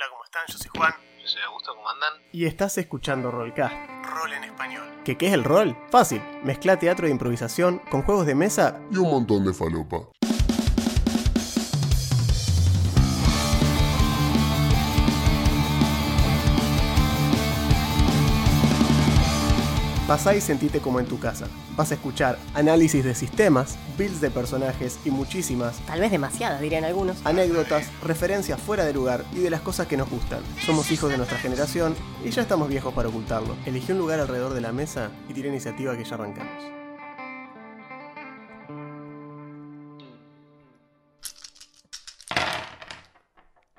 Hola, ¿cómo están? Yo soy Juan. Yo soy Augusto, ¿cómo andan? Y estás escuchando Rollcast. Rol en español. ¿Qué, ¿Qué es el rol? Fácil. Mezcla teatro de improvisación con juegos de mesa y un montón de falopa. Pasá y sentite como en tu casa. Vas a escuchar análisis de sistemas, builds de personajes y muchísimas Tal vez demasiadas, dirían algunos. anécdotas, referencias fuera de lugar y de las cosas que nos gustan. Somos hijos de nuestra generación y ya estamos viejos para ocultarlo. Elegí un lugar alrededor de la mesa y tira iniciativa que ya arrancamos.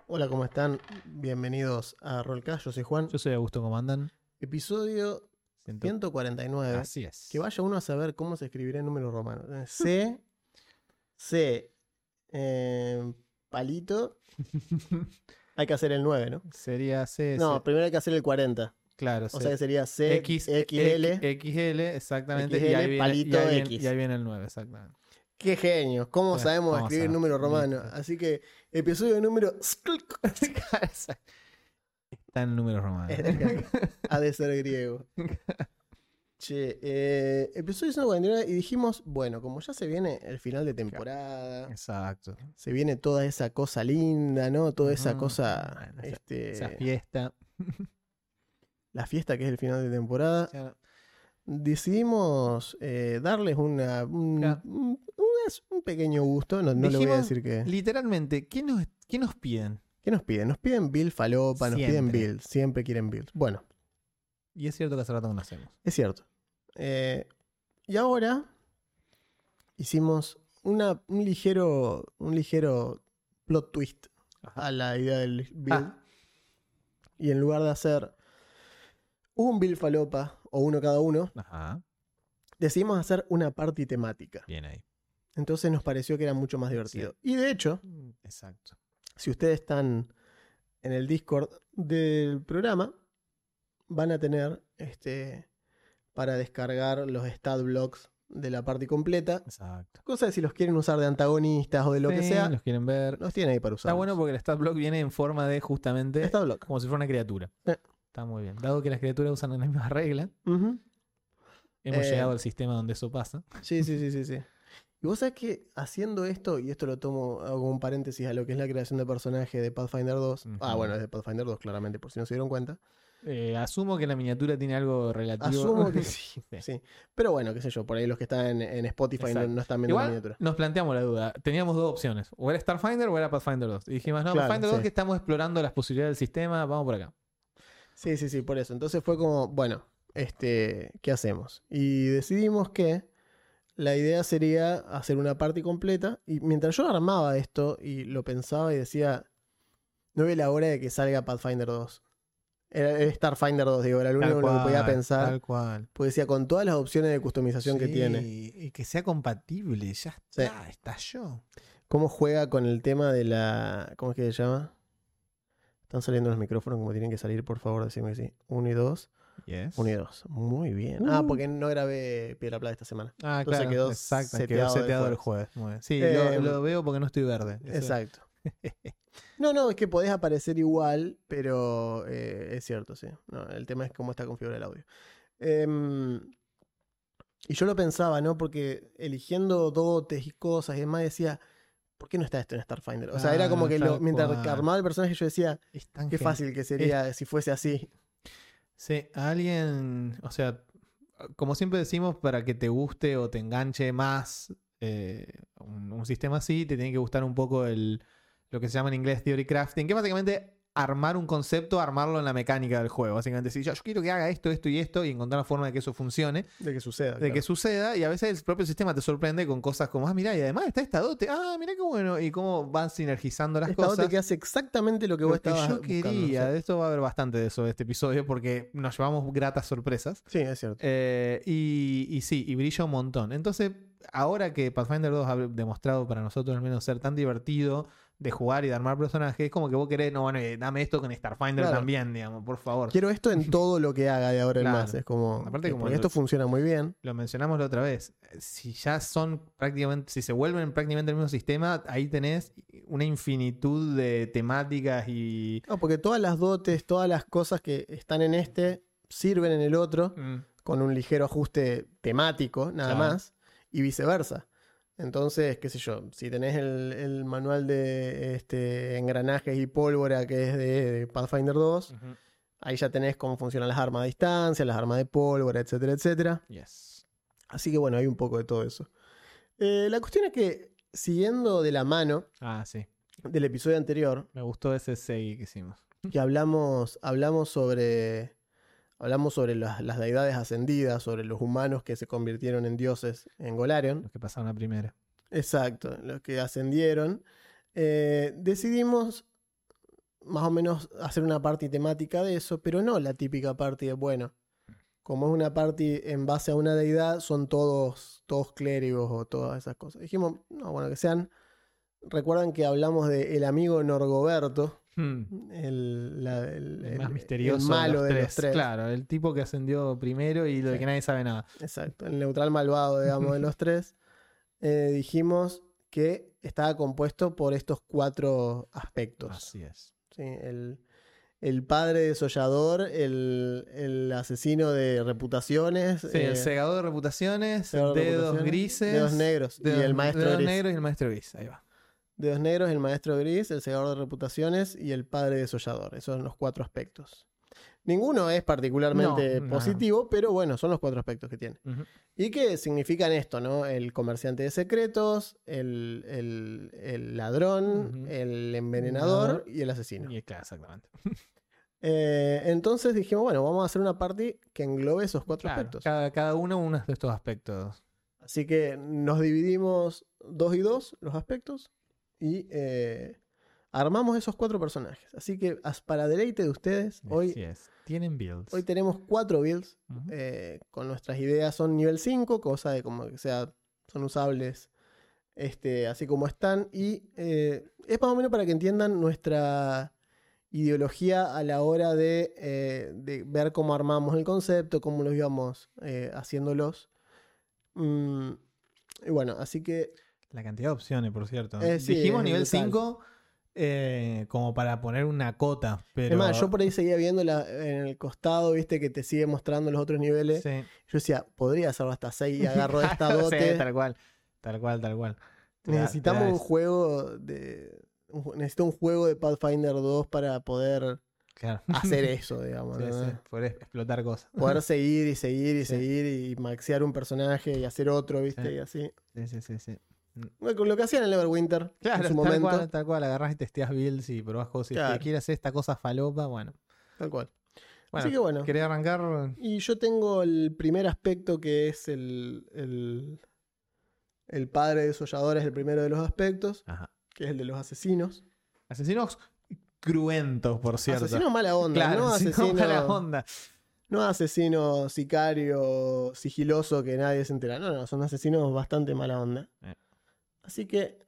Hola, ¿cómo están? Bienvenidos a Rollcast, yo soy Juan. Yo soy Augusto, ¿cómo andan? Episodio 149. Así es. Que vaya uno a saber cómo se escribirá en número romano. Eh, C, C, eh, palito. Hay que hacer el 9, ¿no? Sería C. No, C- primero hay que hacer el 40. claro. O sea que sería C, X, XL. X- XL, exactamente. y, XL, ahí viene, palito y ahí viene- X. y ahí viene el 9, exactamente. Qué genio. ¿Cómo Bueno, sabemos escribir a- número romano? listo. Así que, episodio número. Está en números romanos. ha de ser griego. Che, eh, episodio 149 y dijimos, bueno, como ya se viene el final de temporada, Exacto. se viene toda esa cosa linda, ¿no? Toda esa cosa, Bueno, esa- este, Esa fiesta. la fiesta que es el final de temporada, Claro. decidimos eh, darles una, un, Claro. un- un- un pequeño gusto, no, no le voy a decir que... Literalmente, ¿qué nos, qué nos piden? ¿Qué nos piden? Nos piden Bill Falopa, nos piden. Bill, siempre quieren Bill. Bueno, Y es cierto que hace rato no hacemos. es cierto. Eh, y ahora hicimos una, un ligero un ligero plot twist Ajá. a la idea del Bill. Ah. Y en lugar de hacer un Bill Falopa o uno cada uno, Ajá. decidimos hacer una party temática. Bien ahí. Entonces nos pareció que era mucho más divertido. Y de hecho, Exacto. Si ustedes están en el Discord del programa, van a tener este para descargar los stat blocks de la party completa. Exacto. Cosa de si los quieren usar de antagonistas o de lo que sea, los quieren ver. los tienen ahí para usar. Está bueno porque el stat block viene en forma de justamente Stat block. como si fuera una criatura. Eh. Está muy bien. Dado que las criaturas usan la misma regla, Ujú. hemos Eh. llegado al sistema donde eso pasa. Sí, sí, sí, sí, sí. Y vos sabés que haciendo esto, y esto lo tomo hago un paréntesis a lo que es la creación de personaje de Pathfinder 2. Ah, bueno, es de Pathfinder 2, claramente, por si no se dieron cuenta. Eh, asumo que la miniatura tiene algo relativo. Asumo que sí. Sí. sí. Pero bueno, qué sé yo, por ahí los que están en, en Spotify no, están viendo la miniatura. nos planteamos la duda. Teníamos dos opciones. O era Starfinder o era Pathfinder 2. Y dijimos, no, Claro, Pathfinder 2 sí. que estamos explorando las posibilidades del sistema, vamos por acá. Sí, sí, sí, por eso. Entonces fue como, bueno, este, ¿qué hacemos? Y decidimos que la idea sería hacer una party completa. Y mientras yo armaba esto y lo pensaba y decía, no ve la hora de que salga Pathfinder 2. Era, era Starfinder 2, digo, era lo único lo que podía cual, pensar. Tal cual. Pues decía, con todas las opciones de customización que Sí, tiene. Y que sea compatible, ya Sí. está, estalló. ¿Cómo juega con el tema de la. ¿Cómo es que se llama? Están saliendo los micrófonos como tienen que salir, por favor, decime que sí. Uno y dos. Yes. Uno y dos. Muy bien. Ah, Uh. porque no grabé Piedra Plata esta semana. Ah, Entonces claro. quedó exacto, seteado quedó seteado el jueves. Sí, Eh, lo, lo veo porque no estoy verde. Eso- Exacto. No, no, es que podés aparecer igual, pero eh, es cierto, sí. No, el tema es cómo está configurado el audio. Em, y yo lo pensaba, ¿no? Porque eligiendo dotes y cosas y demás decía, ¿por qué no está esto en Starfinder? O sea, era como Ah, que lo- mientras armaba el personaje yo decía, qué fácil que sería si fuese así. Sí, alguien, o sea, como siempre decimos, para que te guste o te enganche más eh, un, un sistema así, te tiene que gustar un poco el lo que se llama en inglés theory crafting, que básicamente armar un concepto, armarlo en la mecánica del juego. Básicamente decir, yo, yo quiero que haga esto, esto y esto, y encontrar la forma de que eso funcione, De que suceda. de claro. que suceda, y a veces el propio sistema te sorprende con cosas como, ah, mira, y además está esta dote, ah, mira qué bueno, y cómo van sinergizando las Esta cosas. dote que hace exactamente lo que vos Lo que estabas yo buscando, quería, de esto va a haber bastante de eso de este episodio, porque nos llevamos gratas sorpresas. Sí, es cierto. Eh, y, y sí, y brilla un montón. Entonces, ahora que Pathfinder 2 ha demostrado para nosotros al menos ser tan divertido, de jugar y de armar personajes, es como que vos querés, no, bueno, eh, dame esto con Starfinder Claro. también, digamos, por favor. Quiero esto en todo lo que haga de ahora en Claro. más. Es como. Aparte eh, como esto los- funciona muy bien. Lo mencionamos la otra vez. Si ya son prácticamente, si se vuelven prácticamente el mismo sistema, ahí tenés una infinitud de temáticas y. No, porque todas las dotes, todas las cosas que están en este sirven en el otro Mm, con un ligero ajuste temático, nada Claro. más, y viceversa. Entonces, qué sé yo, si tenés el, el manual de este, engranajes y pólvora que es de, de Pathfinder 2, ujú. ahí ya tenés cómo funcionan las armas a distancia, las armas de pólvora, etcétera, etcétera. Yes. Así que bueno, hay un poco de todo eso. Eh, la cuestión es que, siguiendo de la mano Ah, sí. del episodio anterior, Me gustó ese segui que hicimos. que hablamos, hablamos sobre. Hablamos sobre las, las deidades ascendidas, sobre los humanos que se convirtieron en dioses en Golarion. Los que pasaron la primera. Exacto, los que ascendieron. Eh, decidimos más o menos hacer una party temática de eso, pero no la típica party de, bueno, como es una party en base a una deidad, son todos, todos clérigos o todas esas cosas. Dijimos, no, bueno, que sean... Recuerdan que hablamos de el amigo Norgoberto, Hmm. el, la- el- El más el- misterioso el malo de, de los, tres. Claro, el tipo que ascendió primero y lo de que nadie sabe nada. Exacto, el neutral malvado, digamos, de los tres. Eh, dijimos que estaba compuesto por estos cuatro aspectos. Así es. ¿sí? El, el padre desollador, el, el asesino de reputaciones, Sí, eh, el segador de reputaciones, segador de dedos reputaciones, grises. dedos negros y dedos- el maestro dedos gris. negros y el maestro gris. Ahí va. Dedos negros, el maestro gris, el segador de reputaciones y el padre desollador. Esos son los cuatro aspectos. Ninguno es particularmente No, no. positivo, pero bueno, son los cuatro aspectos que tiene. Y que significan esto, ¿no? El comerciante de secretos, el, el- el ladrón, el envenenador y el asesino. Y claro, exactamente. Eh, entonces dijimos, bueno, vamos a hacer una party que englobe esos cuatro Claro, aspectos. cada, cada uno uno de estos aspectos. Así que nos dividimos dos y dos los aspectos y eh, armamos esos cuatro personajes. Así que para deleite de ustedes, hoy, es. Tienen builds. hoy tenemos cuatro builds eh, con nuestras ideas son nivel 5, cosa de como que sea, son usables este, así como están. Y eh, es más o menos para que entiendan nuestra ideología a la hora de, eh, de ver cómo armamos el concepto, cómo los íbamos haciéndolos. Mm, y bueno, así que La cantidad de opciones, por cierto. Eh, sí, Dijimos nivel brutal. 5 eh, como para poner una cota, pero... es más, yo por ahí seguía viendo la- en el costado, viste, que te sigue mostrando los otros niveles. Sí. Yo decía, podría hacerlo hasta 6 y agarro esta Sí, dote. tal cual. Tal cual, tal cual. Necesitamos un juego de. un necesito un juego de Pathfinder 2 para poder Claro. hacer eso, digamos. Sí, ¿no? sí, poder explotar cosas. Poder seguir y seguir y seguir y maxear un personaje y hacer otro, ¿viste? Y así. Sí, sí, sí, sí. Con lo que hacían en Everwinter Claro, en su tal momento. cual, tal cual. Agarrás y testeas builds y probás cosas. Claro. si quieres hacer esta cosa falopa, bueno. Tal cual. bueno Así que bueno. ¿Querés arrancar? Y yo tengo el primer aspecto que es el. el, el padre de desolladores, el primero de los aspectos, Ajá. que es el de los asesinos. Asesinos cruentos, por cierto. Asesinos mala onda, claro, no sí, no, asesinos. mala onda. No asesino sicario sigiloso que nadie se entera. No, no, son asesinos bastante mala onda. Eh. Así que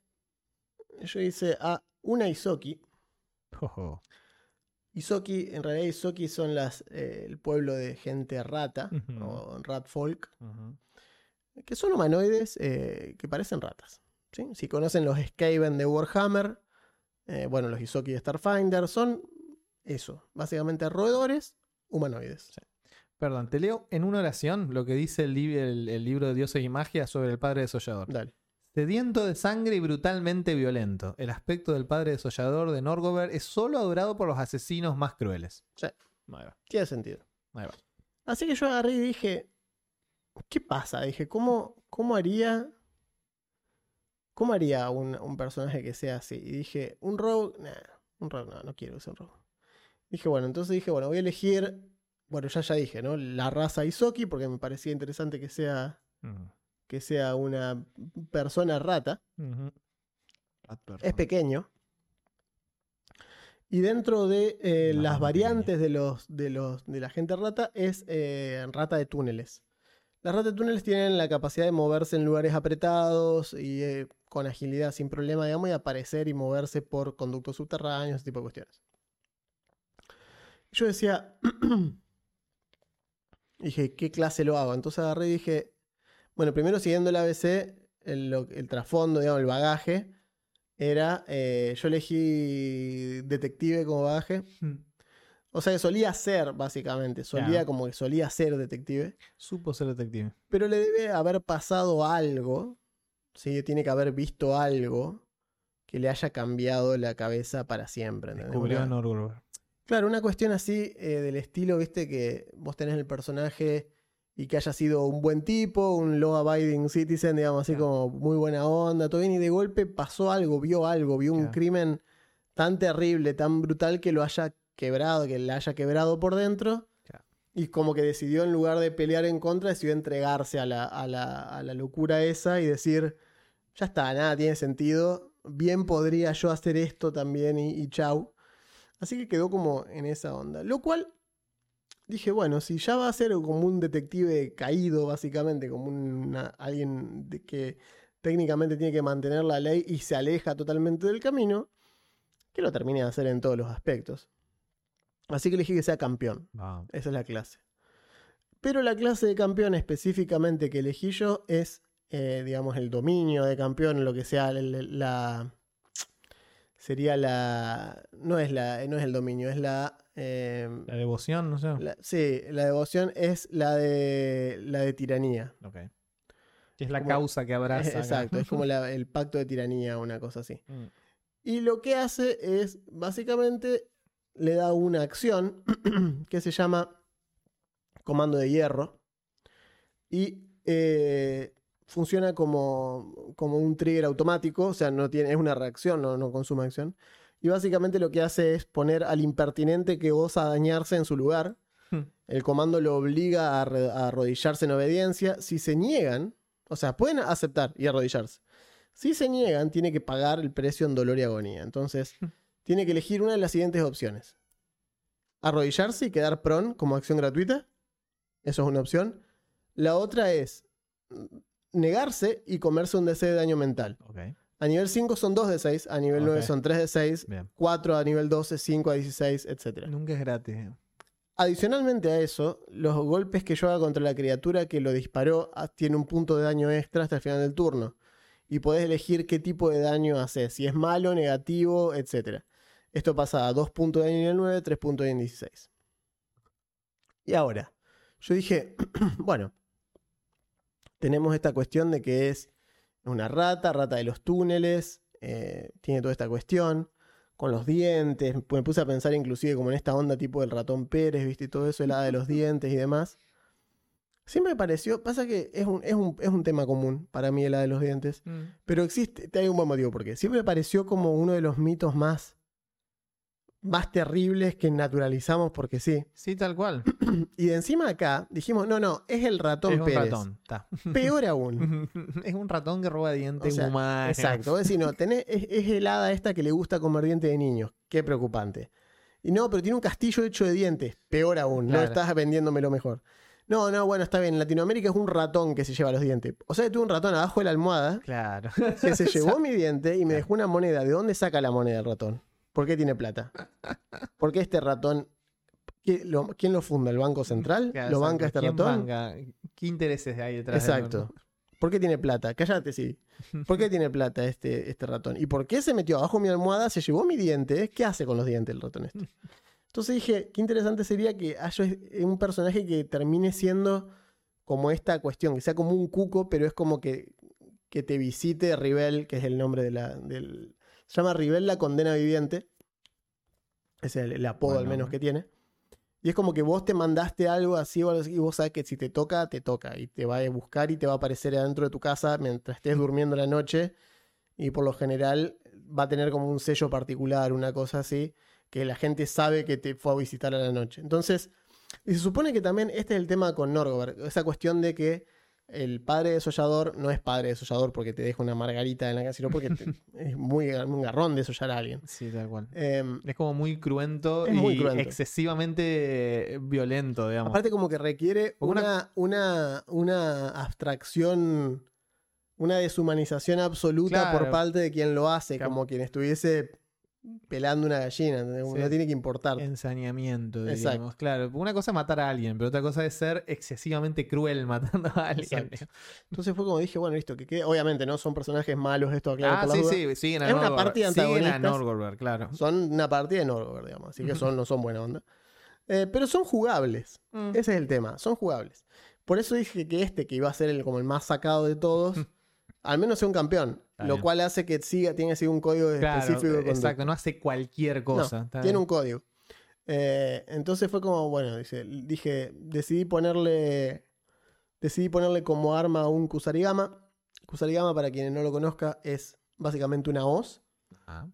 yo hice a una Isoki. Ojo. Isoki, en realidad Isoki son las, eh, el pueblo de gente rata Ujú. o rat folk, que son humanoides eh, que parecen ratas. ¿sí? Si conocen los Skaven de Warhammer, eh, bueno, los Isoki de Starfinder, son eso, básicamente roedores humanoides. Perdón, te leo en una oración lo que dice el- el libro de Dioses y Magia sobre el padre desollador. Dale. Sediento de sangre y brutalmente violento, el aspecto del padre desollador de Norgover es solo adorado por los asesinos más crueles. Sí. Ahí va, Tiene sentido. ahí va. Así que yo agarré y dije, ¿qué pasa? Dije, ¿cómo, cómo haría? ¿Cómo haría un, un personaje que sea así? Y dije, un rogue, nah, un rogue, no, no quiero que sea un rogue. Dije, bueno, entonces dije, bueno, voy a elegir, bueno, ya ya dije, ¿no? La raza Isoki, porque me parecía interesante que sea, Ujú. Que sea una persona rata. Es pequeño. Y dentro de eh, las variantes de los, de los de la gente rata es eh, rata de túneles. Las ratas de túneles tienen la capacidad de moverse en lugares apretados y eh, con agilidad sin problema, digamos, y aparecer y moverse por conductos subterráneos, ese tipo de cuestiones. Yo decía, dije, ¿qué clase lo hago? Entonces agarré y dije, bueno, primero siguiendo el ABC, el, trasfondo, digamos, el bagaje, era, eh, yo elegí detective como bagaje. O sea que solía ser, básicamente, solía Claro. como que solía ser detective. Supo ser detective. Pero le debe haber pasado algo, ¿sí? Tiene que haber visto algo que le haya cambiado la cabeza para siempre. Descubrió a. Claro, una cuestión así eh, del estilo, viste, que vos tenés el personaje y que haya sido un buen tipo, un law abiding citizen, digamos, así Claro. como muy buena onda, todo bien, y de golpe pasó algo, vio algo, vio un crimen tan terrible, tan brutal que lo haya quebrado, que le haya quebrado por dentro. Claro. Y como que decidió, en lugar de pelear en contra, decidió entregarse a la, a la, a la locura esa y decir, ya está, nada tiene sentido, bien podría yo hacer esto también y, y chau. Así que quedó como en esa onda. Lo cual dije, bueno, si ya va a ser como un detective caído, básicamente, como una- alguien de que técnicamente tiene que mantener la ley y se aleja totalmente del camino, que lo termine de hacer en todos los aspectos. Así que elegí que sea campeón. Esa es la clase. Pero la clase de campeón específicamente que elegí yo es, eh, digamos, el dominio de campeón, lo que sea el- la... Sería la... No es, la, no es el dominio, es la... eh, La devoción, no sé. la- sí, la devoción es la de, la de tiranía. Ok. Es la Como- causa que abraza. Exacto, es como la- el pacto de tiranía, una cosa así. Mm. Y lo que hace es, básicamente, le da una acción que se llama comando de hierro. Y eh, funciona como, como un trigger automático, o sea, no tiene, es una reacción, no, no consume acción. Y básicamente lo que hace es poner al impertinente que osa dañarse en su lugar. Hmm. El comando lo obliga a, arrodillarse en obediencia. Si se niegan, o sea, pueden aceptar y arrodillarse. Si se niegan, tiene que pagar el precio en dolor y agonía. Entonces, tiene que elegir una de las siguientes opciones. Arrodillarse y quedar prone como acción gratuita. Eso es una opción. La otra es mm, negarse y comerse un DC de daño mental. A nivel 5 son 2 de 6, a nivel 9 Ok. son 3 de 6, Bien. 4 a nivel 12, 5 a 16, etc. Nunca es gratis. eh. Adicionalmente a eso, los golpes que yo haga contra la criatura que lo disparó ah, tiene un punto de daño extra hasta el final del turno. Y podés elegir qué tipo de daño haces, si es malo, negativo, etc. Esto pasa a 2 puntos de daño en el 9, 3 puntos de daño en 16. Y ahora, yo dije, bueno, tenemos esta cuestión de que es una rata, rata de los túneles, eh, tiene toda esta cuestión con los dientes. Me puse a pensar inclusive como en esta onda tipo del ratón Pérez, ¿viste? Y todo eso, el hada de los dientes y demás. Siempre me pareció, pasa que es un, es un, es un tema común para mí el hada de los dientes, Mm. pero existe, hay un buen motivo por qué. Siempre me pareció como uno de los mitos más, más terribles que naturalizamos porque sí. Sí, tal cual. Y de encima acá dijimos, no, no, es el ratón es un Pérez. ratón. ta. Peor aún. es un ratón que roba dientes O sea, humanos. Exacto. Vos decís, no, tenés, es, es el hada esta que le gusta comer dientes de niños. Qué preocupante. Y no, pero tiene un castillo hecho de dientes. Peor aún. No estás vendiéndomelo mejor. No, no, bueno, está bien. En Latinoamérica es un ratón que se lleva los dientes. O sea, tuve un ratón abajo de la almohada Claro. que se llevó mi diente y me dejó una moneda. ¿De dónde saca la moneda el ratón? ¿Por qué tiene plata? ¿Por qué este ratón... ¿Qué- lo- ¿Quién lo funda? ¿El Banco Central? Claro, ¿Lo banca este ¿Quién ratón? banca? ¿Qué intereses hay detrás de Exacto. ¿Por qué tiene plata? Cállate, sí. ¿Por qué tiene plata este, este ratón? ¿Y por qué se metió abajo mi almohada, se llevó mi diente? ¿Qué hace con los dientes el ratón este? Entonces dije, qué interesante sería que haya un personaje que termine siendo como esta cuestión, que sea como un cuco, pero es como que, que te visite Rivel, que es el nombre de la... Del, se llama Rivel la condena viviente. Es el, el apodo al menos que tiene. Y es como que vos te mandaste algo así y vos sabes que si te toca, te toca. Y te va a buscar y te va a aparecer adentro de tu casa mientras estés durmiendo la noche. Y por lo general va a tener como un sello particular, una cosa así, que la gente sabe que te fue a visitar a la noche. Entonces, y se supone que también este es el tema con Norgobert, esa cuestión de que el padre desollador no es padre desollador porque te deja una margarita en la casa, sino porque te- es muy, muy garrón desollar a alguien. Sí, tal cual. Em, Es como muy cruento y muy cruento. excesivamente violento, digamos. Aparte como que requiere una, una, una abstracción una deshumanización absoluta por parte de quien lo hace, Claro. como quien estuviese pelando una gallina. No tiene que importar. Ensañamiento, Exacto. diríamos. Claro, una cosa es matar a alguien, pero otra cosa es ser excesivamente cruel matando a alguien. Exacto. Entonces fue como dije, bueno, listo, que quede. Obviamente no son personajes malos, esto aclaro Ah, por sí, sí, siguen a Es una Norgorber. partida Siguen a antagonistas. Norgorber, claro. Son una partida de Norgorber, digamos. Así que son, no son buena onda. Eh, pero son jugables. Mm. Ese es el tema. Son jugables. Por eso dije que este, que iba a ser el, como el más sacado de todos, al menos sea un campeón. Lo cual hace que siga, tiene un código Claro, específico de exacto, no hace cualquier cosa. tiene un código. Eh, entonces fue como, bueno, dice, dije, decidí ponerle, decidí ponerle como arma a un Kusarigama. Kusarigama, para quienes no lo conozca, es básicamente una hoz Ajá,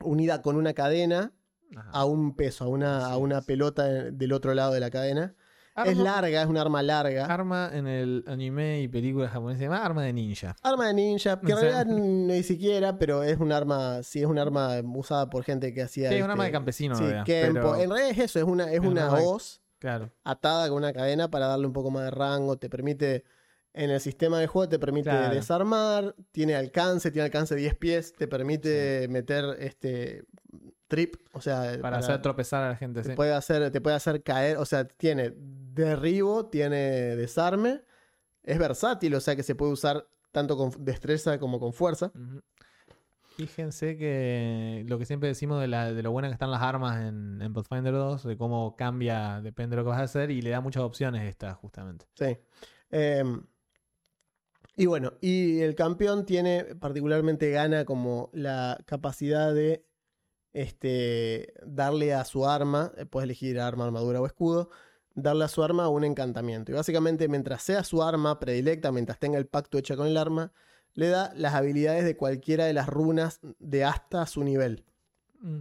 unida con una cadena ajá. a un peso, a una, a una pelota del otro lado de la cadena. Es larga, es un arma larga. Arma en el anime y películas japonesas se llama arma de ninja. Arma de ninja, que en O sea- realidad ni siquiera, pero es un arma, sí es un arma usada por gente que hacía. Sí, es un este, arma de campesino, sí, en realidad, Kenpo. pero- En realidad es eso, es una, es Es un una hoz Claro. atada con una cadena para darle un poco más de rango, te permite, en el sistema de juego te permite Claro. desarmar, tiene alcance, tiene alcance de 10 pies, te permite meter este trip, o sea, Para, hacer tropezar a la gente. te sí. puede hacer, te puede hacer caer, o sea, tiene derribo, tiene desarme, es versátil, o sea que se puede usar tanto con destreza como con fuerza. Fíjense que lo que siempre decimos de, la- de lo buenas que están las armas en, en Pathfinder 2, de cómo cambia, depende de lo que vas a hacer, y le da muchas opciones esta, justamente. Sí. Em, y bueno, y el campeón tiene, particularmente gana como la capacidad de este, darle a su arma, eh, puedes elegir arma, armadura o escudo, darle a su arma un encantamiento. Y básicamente mientras sea su arma predilecta, mientras tenga el pacto hecho con el arma, le da las habilidades de cualquiera de las runas de hasta su nivel. Mm.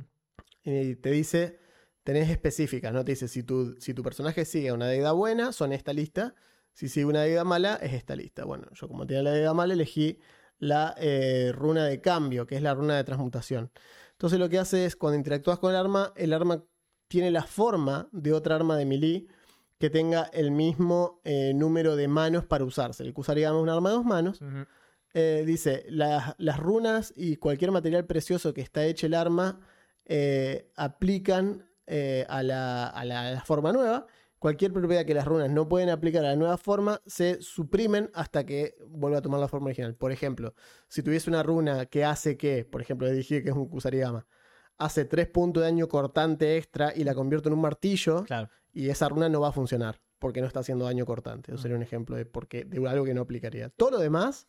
Y te dice, tenés específicas, ¿no? Te dice, si tu, si tu personaje sigue una deidad buena, son esta lista. Si sigue una deidad mala, es esta lista. Bueno, yo como tenía la deidad mala, elegí la eh, runa de cambio, que es la runa de transmutación. Entonces lo que hace es, cuando interactúas con el arma, el arma tiene la forma de otra arma de melee que tenga el mismo eh, número de manos para usarse. El que usaríamos un arma de dos manos. Eh, dice, las, las runas y cualquier material precioso que está hecho el arma eh, aplican a, la, a la- a la forma nueva. Cualquier propiedad que las runas no pueden aplicar a la nueva forma se suprimen hasta que vuelva a tomar la forma original. Por ejemplo, si tuviese una runa que hace que, por ejemplo, le dije que es un Kusarigama, hace 3 puntos de daño cortante extra y la convierto en un martillo, Claro. Y esa runa no va a funcionar porque no está haciendo daño cortante. Eso Mm. sería un ejemplo de, porque, de algo que no aplicaría. Todo lo demás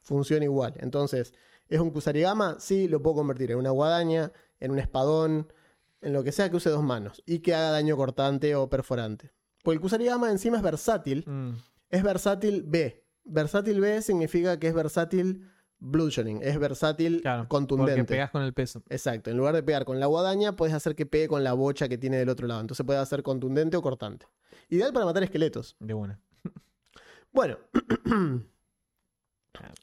funciona igual. Entonces, ¿es un Kusarigama? Sí, lo puedo convertir en una guadaña, en un espadón, en lo que sea que use dos manos y que haga daño cortante o perforante. Porque el Kusarigama encima es versátil. Mm. Es versátil B. Versátil B significa que es versátil bludgeoning. Es versátil Claro. Porque contundente. pegas con el peso. Exacto, en lugar de pegar con la guadaña, puedes hacer que pegue con la bocha que tiene del otro lado. Entonces puede hacer contundente o cortante. Ideal para matar esqueletos. De una. Bueno.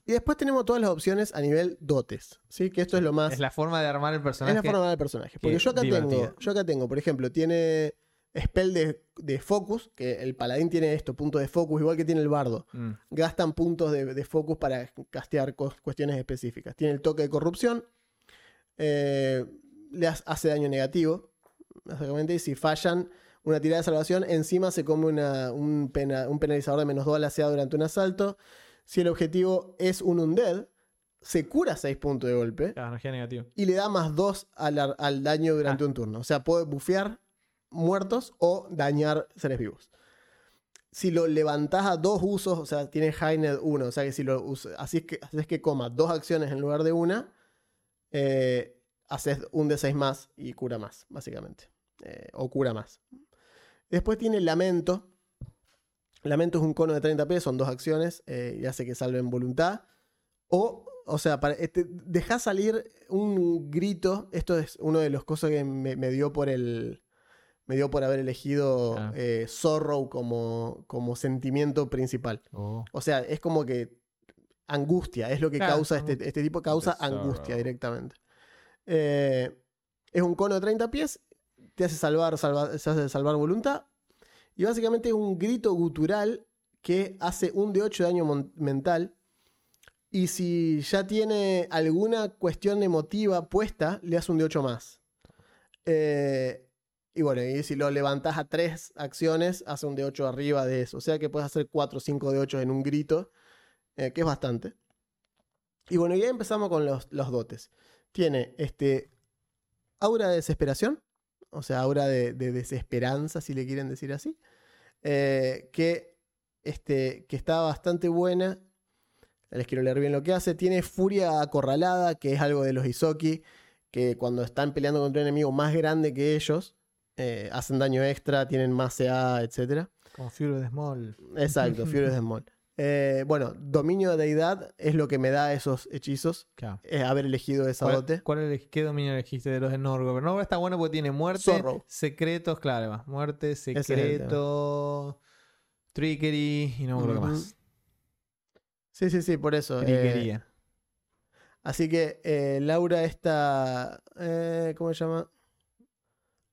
y después tenemos todas las opciones a nivel dotes. ¿sí? Que esto es lo más. Es la forma de armar el es personaje. la forma del personaje. Porque que yo acá, tengo, yo acá tengo, por ejemplo, tiene spell de, de focus, que el paladín tiene esto, puntos de focus, igual que tiene el bardo. Mm. gastan puntos de, de focus para castear cu- cuestiones específicas. Tiene el toque de corrupción, eh, le ha- hace daño negativo, básicamente, y si fallan una tirada de salvación, encima se come una- un, pena- un penalizador de menos 2 al aseado durante un asalto. Si el objetivo es un undead, se cura 6 puntos de golpe Claro, energía negativa. y le da más 2 al, al daño durante Ah. un turno. O sea, puede bufear muertos o dañar seres vivos. Si lo levantás a dos usos, o sea, tiene Highned 1, o sea que si lo us- así es que, haces que coma dos acciones en lugar de una, eh, haces un de 6 más y cura más, básicamente. Eh, o cura más. Después tiene Lamento. Lamento es un cono de 30 pies, son dos acciones eh, y hace que salven voluntad. O, o sea, para, este, deja salir un grito. Esto es uno de los cosas que me dio por el. Me dio por haber elegido Ah. eh, Sorrow como, como sentimiento principal. Oh. O sea, es como que angustia, es lo que Claro, causa este, este tipo, causa The angustia sorrow. directamente. Eh, es un cono de 30 pies, te hace salvar, salva- se hace salvar voluntad. Y básicamente es un grito gutural que hace un de 8 de daño mental Y si ya tiene alguna cuestión emotiva puesta, le hace un de 8 más. Eh, y bueno, y si lo levantás a tres acciones, hace un de 8 arriba de eso. O sea que puedes hacer 4 o 5 de 8 en un grito, eh, que es bastante. Y bueno, ya empezamos con los, los dotes. Tiene este aura de desesperación, o sea, aura de, de desesperanza, si le quieren decir así, eh, que, este, que está bastante buena. Les quiero leer bien lo que hace. Tiene furia acorralada, que es algo de los Isoki, que cuando están peleando contra un enemigo más grande que ellos, eh, hacen daño extra, tienen más CA, etc. Como Fury de Small. Exacto, Fury de Small. Eh, bueno, dominio de deidad es lo que me da esos hechizos. Claro. Es haber elegido esa ¿Cuál, dote. cuál eleg- ¿Qué dominio elegiste de los de Norgor? Norgor está bueno porque tiene muerte, Zorro. secretos, claro, va, muerte, es secreto, trickery y no me acuerdo qué Ujú. más. Sí, sí, sí, por eso. eh, Trickería. así que eh, Laura está. eh, ¿Cómo se llama?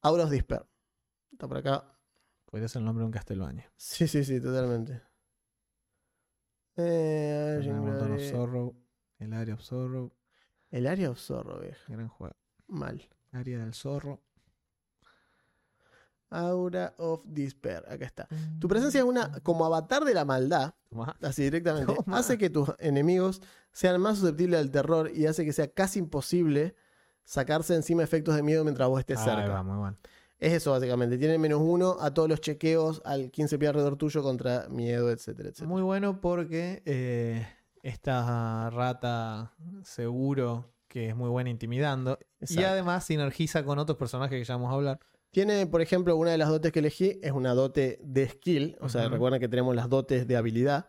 Auros Disper. Está por acá. Podría ser el nombre de un Castlevania. Sí, sí, sí, totalmente. Eh, Mountain of Sorrow, el Area of Sorrow, el área of Zorro, vieja. gran juego. Mal. Área del Zorro. Aura of Despair. Acá está. Tu presencia es una como avatar de la maldad, Tomá. así directamente. Toma. Hace que tus enemigos sean más susceptibles al terror y hace que sea casi imposible sacarse encima efectos de miedo mientras vos estés Ahí cerca. va, muy bueno. Es eso básicamente. Tiene menos uno a todos los chequeos, al 15 pies alrededor tuyo contra miedo, etcétera, etcétera. Muy bueno porque eh, esta rata seguro que es muy buena intimidando y además sinergiza con otros personajes que ya vamos a hablar. Tiene, por ejemplo, una de las dotes que elegí es una dote de skill. O sea, recuerden que tenemos las dotes de habilidad.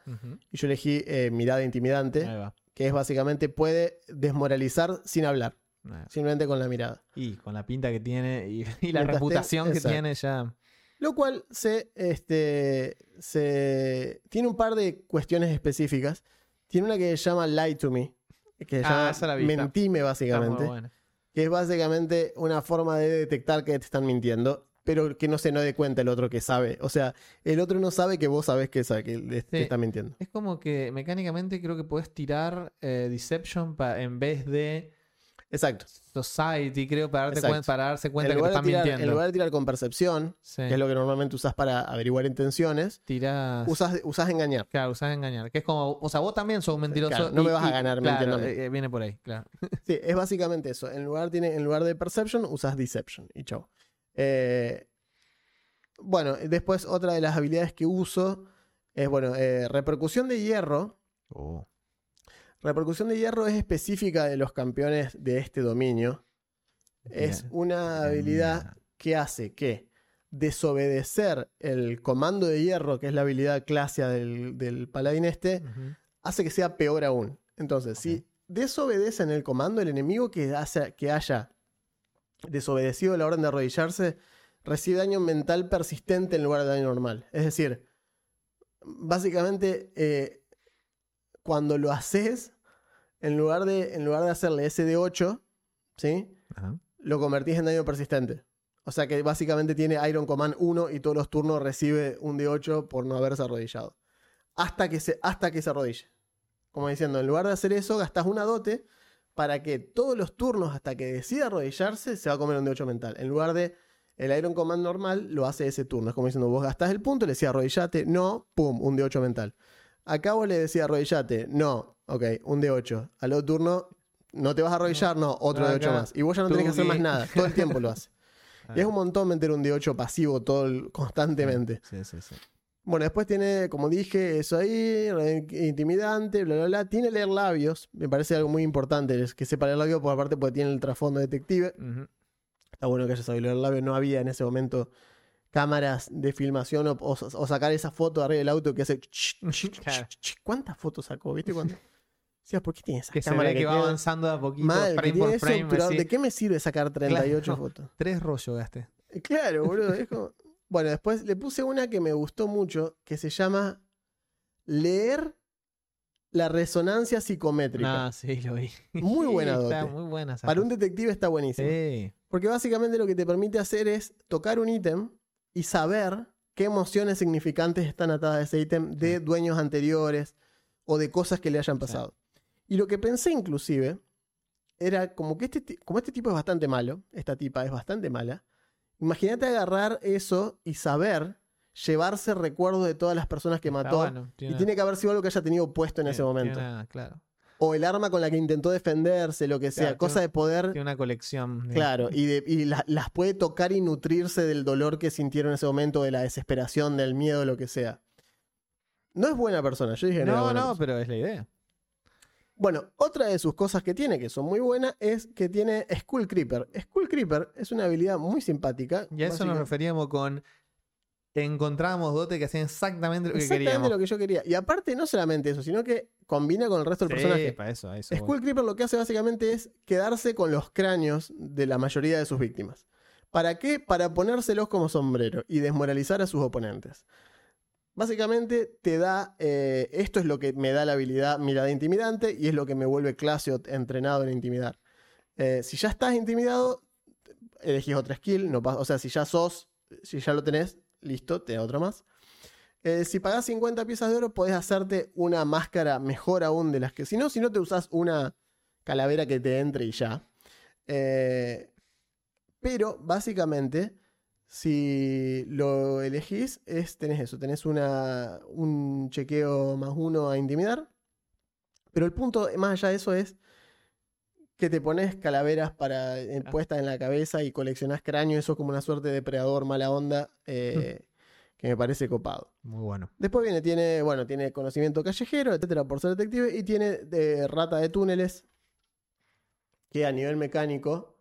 Y yo elegí eh, mirada intimidante, que es básicamente puede desmoralizar sin hablar. Simplemente con la mirada. Y con la pinta que tiene y, y la Mientras reputación te- que tiene ya. Lo cual se, este, se tiene un par de cuestiones específicas. Tiene una que se llama Lie to Me, que se Ah, la llama Mentime básicamente, que es básicamente una forma de detectar que te están mintiendo, pero que no se no dé cuenta el otro que sabe. O sea, el otro no sabe que vos sabés que, sabe, que te Sí. está mintiendo. Es como que mecánicamente creo que puedes tirar eh, Deception en vez de Exacto. Society, creo, para, darte Exacto. cuen- para darse cuenta En que te están tirar, en mintiendo. lugar de tirar con percepción, Sí. que es lo que normalmente usás para averiguar intenciones, Tirás- usás, usás engañar. Claro, usás engañar. Que es como, o sea, vos también sos un mentiroso. Claro, no me vas a ganar claro, mintiéndome. eh, viene por ahí, claro. Sí, es básicamente eso. En lugar, tiene, en lugar de perception, usas deception. Y chau. Eh, bueno, después otra de las habilidades que uso es, bueno, eh, repercusión de hierro. Oh. Repercusión de hierro es específica de los campeones de este dominio. Es una habilidad que hace que desobedecer el comando de hierro, que es la habilidad clásica del, del paladín este, hace que sea peor aún. Entonces, Ok. si desobedecen el comando, el enemigo que, hace, que haya desobedecido la orden de arrodillarse, recibe daño mental persistente en lugar de daño normal. Es decir, básicamente, eh, cuando lo haces, en lugar, de, en lugar de hacerle ese de 8, ¿sí? Ajá. lo convertís en daño persistente. O sea que básicamente tiene Iron Command 1 y todos los turnos recibe un de 8 por no haberse arrodillado. Hasta que se, hasta que se arrodille. Como diciendo, en lugar de hacer eso, gastas una dote para que todos los turnos hasta que decida arrodillarse se va a comer un de 8 mental. En lugar de el Iron Command normal, lo hace ese turno. Es como diciendo, vos gastás el punto, le decía arrodillate, no, pum, un de 8 mental. Acá vos le decía arrodillate, no, ok, un de 8. Al otro turno, no te vas a arrodillar, no, otro de 8 Acá, más. Y vos ya no tenés que hacer más nada, todo el tiempo lo hace. Y es un montón meter un de 8 pasivo todo el- constantemente. Sí, sí, sí. Bueno, después tiene, como dije, eso ahí, intimidante, bla, bla, bla. Tiene leer labios, me parece algo muy importante, es que sepa leer labios, por aparte porque tiene el trasfondo detective. Está bueno que haya sabido leer labios, no había en ese momento cámaras de filmación o, o- o sacar esa foto de arriba del auto que hace... Claro. ch. ¿Cuántas fotos sacó? ¿Viste? Cuando... Decías, ¿por qué tiene esa Que se cámara ve que, va tiene- avanzando de a poquito, Mal, frame tiene por eso, frame. pero así. ¿de qué me sirve sacar 38 Claro. fotos? Tres rollos gasté. Claro, boludo. como- Bueno, después le puse una que me gustó mucho, que se llama Leer la resonancia psicométrica. Ah, sí, lo vi. Muy buena Está dote. muy buena esa Para un detective está buenísimo. Sí. Porque básicamente lo que te permite hacer es tocar un ítem y saber qué emociones significantes están atadas a ese ítem de dueños anteriores o de cosas que le hayan pasado. Y lo que pensé inclusive era como que este, como este tipo es bastante malo, esta tipa es bastante mala, imagínate agarrar eso y saber llevarse recuerdos de todas las personas que Está mató. bueno, y tiene que haber sido algo que haya tenido puesto en tiene- ese momento. tiene claro. O el arma con la que intentó defenderse, lo que sea. Claro, cosa tiene- de poder... Tiene una colección. de- Claro, y, de- y la- las puede tocar y nutrirse del dolor que sintieron en ese momento, de la desesperación, del miedo, lo que sea. No es buena persona, yo dije no, No, no, pero es la idea. Bueno, otra de sus cosas que tiene, que son muy buenas, es que tiene Skull Creeper. Skull Creeper es una habilidad muy simpática. Y a eso nos referíamos con. Encontrábamos dotes que hacían exactamente lo que Exactamente queríamos. lo que yo quería. Y aparte, no solamente eso, sino que combina con el resto del Sí, personaje. para eso, eso. Skull Creeper lo que hace básicamente es quedarse con los cráneos de la mayoría de sus víctimas. ¿Para qué? Para ponérselos como sombrero y desmoralizar a sus oponentes. Básicamente te da, eh, esto es lo que me da la habilidad mirada intimidante y es lo que me vuelve Clasiot entrenado en intimidar. Eh, si ya estás intimidado, elegís otra skill, no o sea, si ya sos, si ya lo tenés, listo, te da otra más. Eh, si pagás 50 piezas de oro, podés hacerte una máscara mejor aún de las que. Si no, si no te usás una calavera que te entre y ya. Eh, pero básicamente, si lo elegís, es, tenés eso, tenés una, un chequeo más uno a intimidar. Pero el punto más allá de eso es que te pones calaveras para, eh, puestas en la cabeza y coleccionás cráneo. Eso es como una suerte de depredador mala onda eh, que me parece copado. Muy bueno. Después viene, tiene, bueno, tiene conocimiento callejero, etcétera, por ser detective, y tiene de rata de túneles, que a nivel mecánico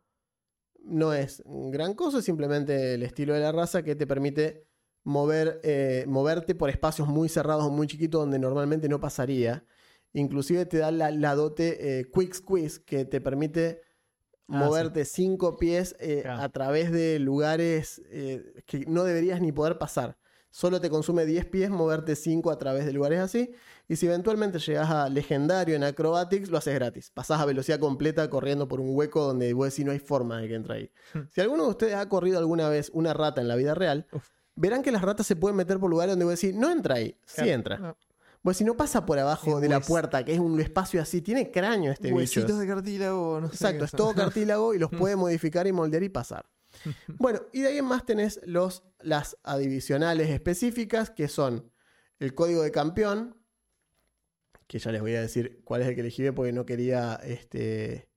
no es gran cosa, es simplemente el estilo de la raza que te permite mover, eh, moverte por espacios muy cerrados o muy chiquitos donde normalmente no pasaría. Inclusive te da la, la dote eh, Quick Squeeze, que te permite Ah, moverte cinco pies eh, Claro. a través de lugares eh, que no deberías ni poder pasar. Solo te consume 10 pies moverte 5 a través de lugares así. Y si eventualmente llegas a legendario en Acrobatics, lo haces gratis. Pasás a velocidad completa corriendo por un hueco donde vos decís no hay forma de que entre ahí. si alguno de ustedes ha corrido alguna vez una rata en la vida real, Uf. verán que las ratas se pueden meter por lugares donde vos decís no entra ahí. Sí entra. No. Pues si no pasa por abajo de la puerta, que es un espacio así, tiene cráneo este bicho. Huesitos de cartílago, no sé Exacto, es todo cartílago y los puede modificar y moldear y pasar. Bueno, y de ahí en más tenés los, las adivisionales específicas, que son el código de campeón, que ya les voy a decir cuál es el que elegí porque no quería, este,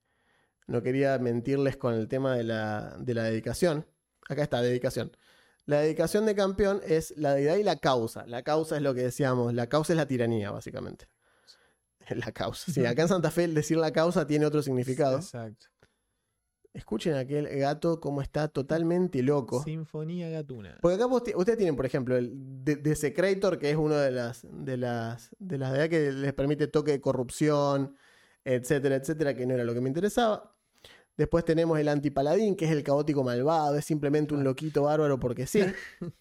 no quería mentirles con el tema de la, de la dedicación. Acá está, dedicación. La dedicación de campeón es la deidad y la causa. La causa es lo que decíamos, la causa es la tiranía, básicamente. La causa. Sí, acá en Santa Fe el decir la causa tiene otro significado. Exacto. Escuchen a aquel gato como está totalmente loco. Sinfonía gatuna. Porque acá vos ustedes tienen, por ejemplo, el de- Desecrator, que es uno de las de las de las de que les permite toque de corrupción, etcétera, etcétera, que no era lo que me interesaba. Después tenemos el antipaladín, que es el caótico malvado, es simplemente un loquito bárbaro porque sí.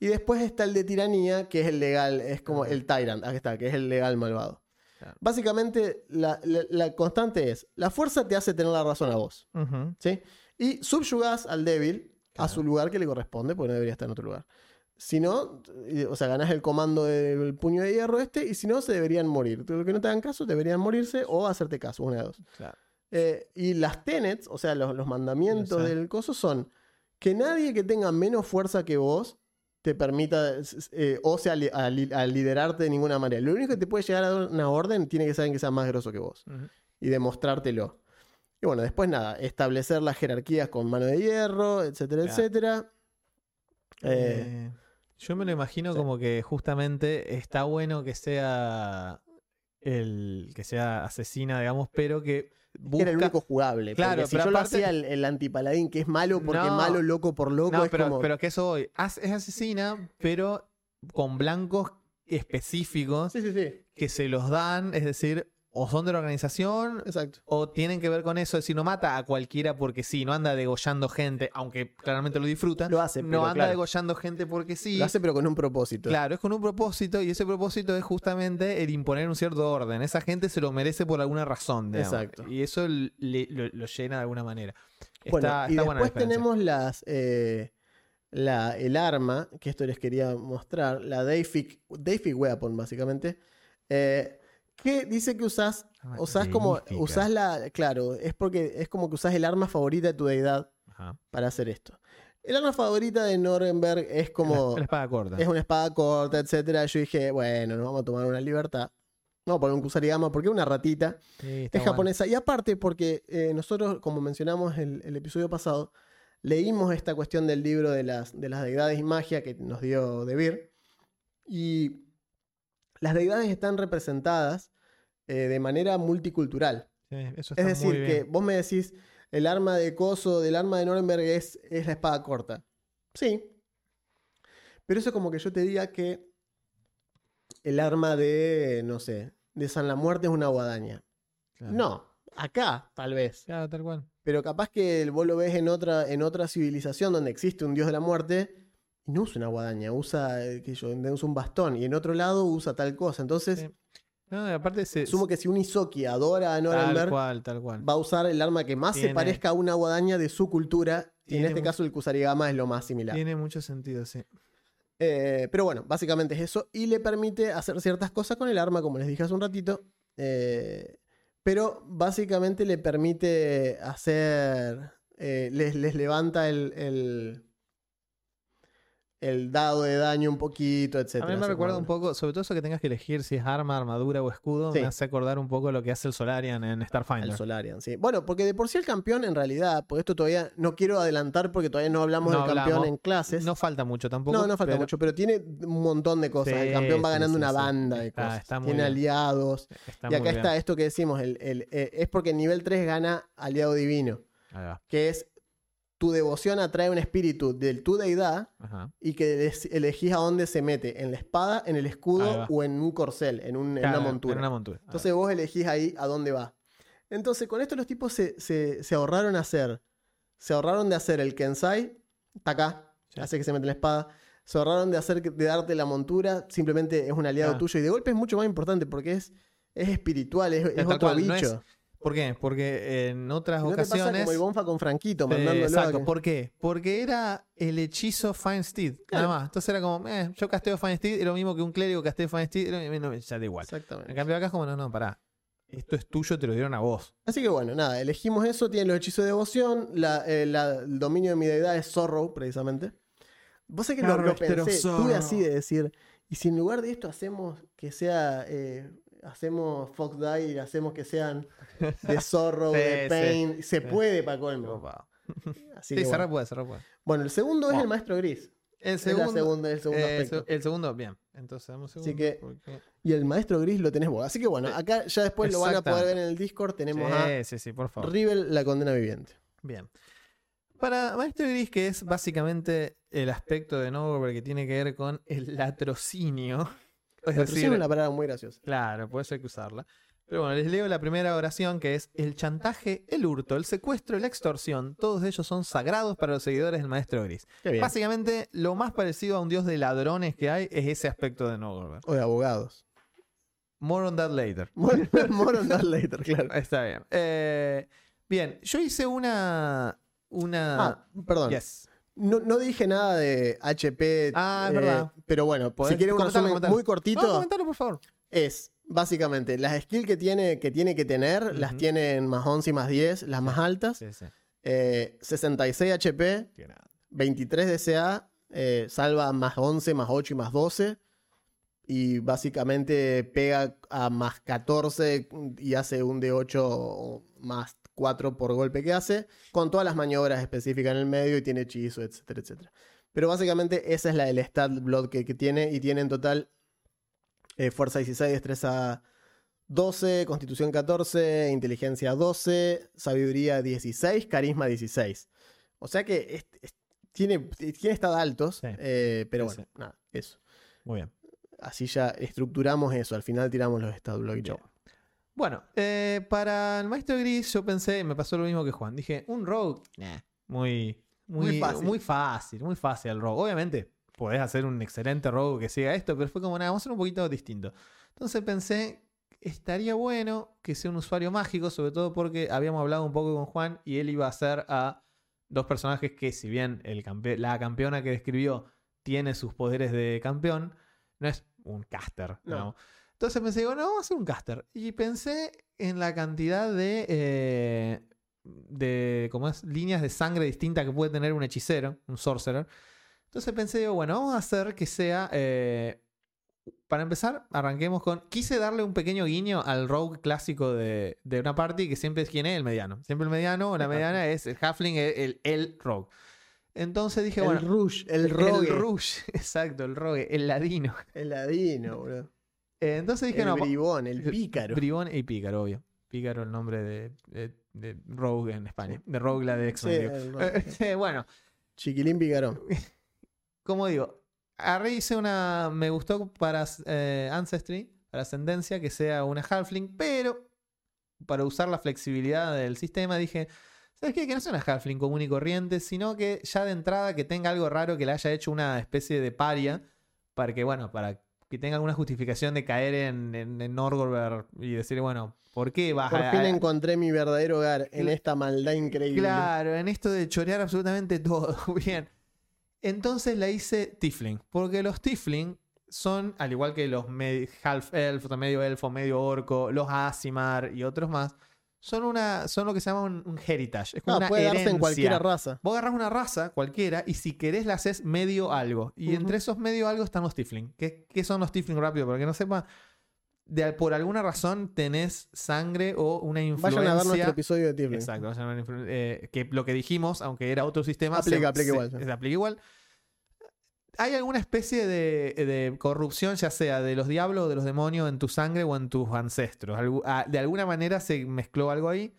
Y después está el de tiranía, que es el legal, es como el tyrant, aquí está, que es el legal malvado. Claro. Básicamente, la, la- la constante es, la fuerza te hace tener la razón a vos. ¿sí? Y subyugás al débil a su lugar que le corresponde, porque no debería estar en otro lugar. Si no, o sea, ganás el comando del puño de hierro este, y si no, se deberían morir. Lo que no te hagan caso, deberían morirse o hacerte caso, una de dos. Claro. Eh, y las tenets, o sea, los, los mandamientos del coso son que nadie que tenga menos fuerza que vos te permita, eh, o sea, li- a, li- a liderarte de ninguna manera. Lo único que te puede llegar a dar una orden tiene que ser que sea más grosso que vos y demostrártelo. Y bueno, después nada, establecer las jerarquías con mano de hierro, etcétera, Claro. etcétera. Eh, Eh, yo me lo imagino sí. como que justamente está bueno que sea el que sea asesina, digamos, pero que busca... Era el único jugable. Claro, si pero yo lo aparte- hacía el, el antipaladín, que es malo porque No. malo, loco por loco, No, es pero, como. pero que eso hoy es asesina, pero con blancos específicos Sí, sí, sí. que se los dan, es decir, o son de la organización Exacto. o tienen que ver con eso, es decir, no mata a cualquiera porque sí, no anda degollando gente, aunque claramente lo disfruta, Lo hace, no anda claro. degollando gente porque sí. Lo hace, pero con un propósito. Claro, es con un propósito y ese propósito es justamente el imponer un cierto orden. Esa gente se lo merece por alguna razón. digamos. Exacto. Y eso le- lo, lo llena de alguna manera. Bueno, Está, y está buena la después diferencia. tenemos las. eh, la, el arma, que esto les quería mostrar, la Deific, Deific Weapon, básicamente, eh, ¿Qué dice que usás? Usás como. Usás la. Claro, es porque es como que usás el arma favorita de tu deidad Ajá. para hacer esto. El arma favorita de Norenberg es como. La, la espada corta. es una espada corta, etcétera. Yo dije, bueno, nos vamos a tomar una libertad. A poner un Kusarigama porque una ratita. Sí, Es bueno. japonesa. Y aparte, porque eh, nosotros, como mencionamos el, el episodio pasado, leímos esta cuestión del libro de las, de las deidades y magia que nos dio De Beer. Y las deidades están representadas eh, de manera multicultural. Sí, eso Es decir, muy que vos me decís, el arma de coso del arma de Nuremberg es, es la espada corta. Sí. Pero eso es como que yo te diga que el arma de, no sé, de San la Muerte es una guadaña. Claro. No, acá tal vez. Claro, tal cual. Pero capaz que vos lo ves en otra, en otra civilización donde existe un dios de la muerte no usa una guadaña, usa, eh, sé yo, usa un bastón y en otro lado usa tal cosa. Entonces, Sí. No, aparte se. asumo que si un Isoki adora a Tal Nuremberg, cual, tal cual. va a usar el arma que más Tiene- se parezca a una guadaña de su cultura. Y en este caso el Kusarigama es lo más similar. Tiene mucho sentido, sí. Eh, pero bueno, básicamente es eso. Y le permite hacer ciertas cosas con el arma, como les dije hace un ratito. Eh, pero básicamente le permite hacer. eh, les, les levanta el, el, el dado de daño un poquito, etc. A mí me recuerda un poco, sobre todo eso que tengas que elegir si es arma, armadura o escudo, Sí. me hace acordar un poco lo que hace el Solarian en Starfinder. El Solarian, sí. Bueno, porque de por sí el campeón, en realidad, porque esto todavía no quiero adelantar porque todavía no hablamos No del campeón en clases. No falta mucho tampoco. No, no falta pero- mucho, pero tiene un montón de cosas. el campeón va ganando sí, una banda de Está- cosas. está tiene bien. aliados. Está y acá está esto que decimos, el, el- eh, es porque en nivel 3 gana aliado divino, que es tu devoción atrae un espíritu de tu deidad Ajá. y que elegís a dónde se mete, en la espada, en el escudo o en un corcel, en, un- en Claro, una montura. En una montura. Entonces vos elegís ahí a dónde va. Entonces con esto los tipos se, se- se ahorraron hacer, se ahorraron de hacer el Kensai, está acá, Sí. hace que se mete la espada. Se ahorraron de hacer de darte la montura, simplemente es un aliado Ah. tuyo. Y de golpe es mucho más importante porque es, es espiritual, es, otro cual, no bicho. es ¿Por qué? Porque en otras ¿No te pasa ocasiones. como el Bonfa con Franquito, Eh, mandándolo exacto. ¿Por qué? Porque era el hechizo Fine Steed. Claro. Nada más. Entonces era como, eh, yo casteo Fine Steed, es lo mismo que un clérigo casteo Fine Steed, era- no, ya da igual. En Exactamente. cambio acá es como, no, no, pará. Esto es tuyo, te lo dieron a vos. Así que bueno, nada, elegimos eso, tiene los hechizos de devoción, la- eh, la- el dominio de mi deidad es Zorro, precisamente. Vos sé que lo, lo pensé, tuve así de decir, y si en lugar de esto hacemos que sea, eh, hacemos Fox Die y hacemos que sean de Zorro, Sí, de sí, Pain, se sí. puede para colmo. Así Sí, bueno. puede, cerrar puede. Bueno, el segundo es el maestro gris. El Es la segundo, segunda, el segundo eh, el aspecto. se- el segundo, bien. Entonces, dame un segundo. Así que- porque- Y el maestro gris lo tenés vos. Así que bueno, acá ya después lo van a poder ver en el Discord. Tenemos a por favor. Rivel, la condena viviente. Bien. Para Maestro Gris, que es básicamente el aspecto de Nogorberg que tiene que ver con el latrocinio. Es decir, es una palabra muy graciosa. claro, puede ser que usarla. Pero bueno, les leo la primera oración que es el chantaje, el hurto, el secuestro y la extorsión. Todos ellos son sagrados para los seguidores del Maestro Gris. Básicamente, lo más parecido a un dios de ladrones que hay es ese aspecto de Nogorberg. O de abogados. More on that later. More, more on that later, claro. Está bien. Eh, bien, yo hice una. Una. Ah, perdón. yes. No, no dije nada de HP. Ah, es eh, verdad. Pero bueno, si quieren un resumen muy cortito, No, comentalo, por favor. es básicamente las skills que tiene que, tiene que tener, las Ujú. tienen más 11 y más 10, las más altas. Sí, sí. Eh, 66 HP, 23 de CA, eh, salva más 11, más 8 y más 12. Y básicamente pega a más 14 y hace un D8 o más 4 por golpe que hace, con todas las maniobras específicas en el medio y tiene hechizo, etcétera, etcétera. Pero básicamente esa es la del stat blood que, que tiene y tiene en total eh, fuerza 16, destreza 12, constitución 14, inteligencia 12, sabiduría 16, carisma 16. O sea que es- es- tiene, tiene estado altos, Sí. eh, pero Sí, bueno, nada, eso. Muy bien. Así ya estructuramos eso, al final tiramos los stat block y. Bueno, eh, para el maestro gris, yo pensé, me pasó lo mismo que Juan. Dije, un rogue, nah, muy, muy, Muy fácil. muy fácil, muy fácil el rogue. Obviamente, podés hacer un excelente rogue que siga esto, pero fue como nada, vamos a hacer un poquito distinto. Entonces pensé, estaría bueno que sea un usuario mágico, sobre todo porque habíamos hablado un poco con Juan y él iba a hacer a dos personajes que, si bien el campe- la campeona que describió tiene sus poderes de campeón, no es un caster. No. ¿no? Entonces pensé, digo, no, vamos a hacer un caster. Y pensé en la cantidad de, eh, de ¿cómo es? líneas de sangre distintas que puede tener un hechicero, un sorcerer. Entonces pensé, digo, bueno, vamos a hacer que sea... eh, para empezar, arranquemos con... Quise darle un pequeño guiño al rogue clásico de, de una party que siempre es quién es el mediano. Siempre el mediano o la mediana es el halfling, el, el, el rogue. Entonces dije, el bueno... Rush, el Rogue. El Rush, exacto, el rogue, el ladino. El Ladino, bro. Eh, entonces dije, el no, Bribón, el Pícaro. Bribón y Pícaro, obvio. Pícaro, el nombre de, de- de Rogue en España. De Rogue, la de Sí. Eh, bueno, Chiquilín Pícaro. como digo, agarré hice una. Me gustó para eh, Ancestry, para Ascendencia, que sea una Halfling, pero para usar la flexibilidad del sistema dije. ¿Sabes qué? Que no sea una Halfling común y corriente, sino que ya de entrada que tenga algo raro que le haya hecho una especie de paria, para que, bueno, para que tenga alguna justificación de caer en, en, en Norgorber y decir, bueno, ¿por qué vas Por fin encontré mi verdadero hogar en esta maldad increíble. Claro, en esto de chorear absolutamente todo. Bien. Entonces la hice Tifling. Porque los Tifling son, al igual que los half elf, medio elfo, medio orco, los Asimar y otros más, son una. son lo que se llama un, un heritage. Es como Ah, una puede darse herencia. en cualquier raza. Vos agarrás una raza cualquiera y si querés la haces medio algo. Y Ujú. entre esos medio algo están los Tifling. ¿Qué, qué son los Tifling rápido? Para que no sepa. De, por alguna razón tenés sangre o una influencia. Vayan a ver nuestro episodio de Tiflin. Exacto, vayan a ver eh, que lo que dijimos, aunque era otro sistema, Aplica, aplica igual, sí. se aplica igual. Hay alguna especie de, de corrupción, ya sea de los diablos o de los demonios, en tu sangre o en tus ancestros. Ah, de alguna manera se mezcló algo ahí.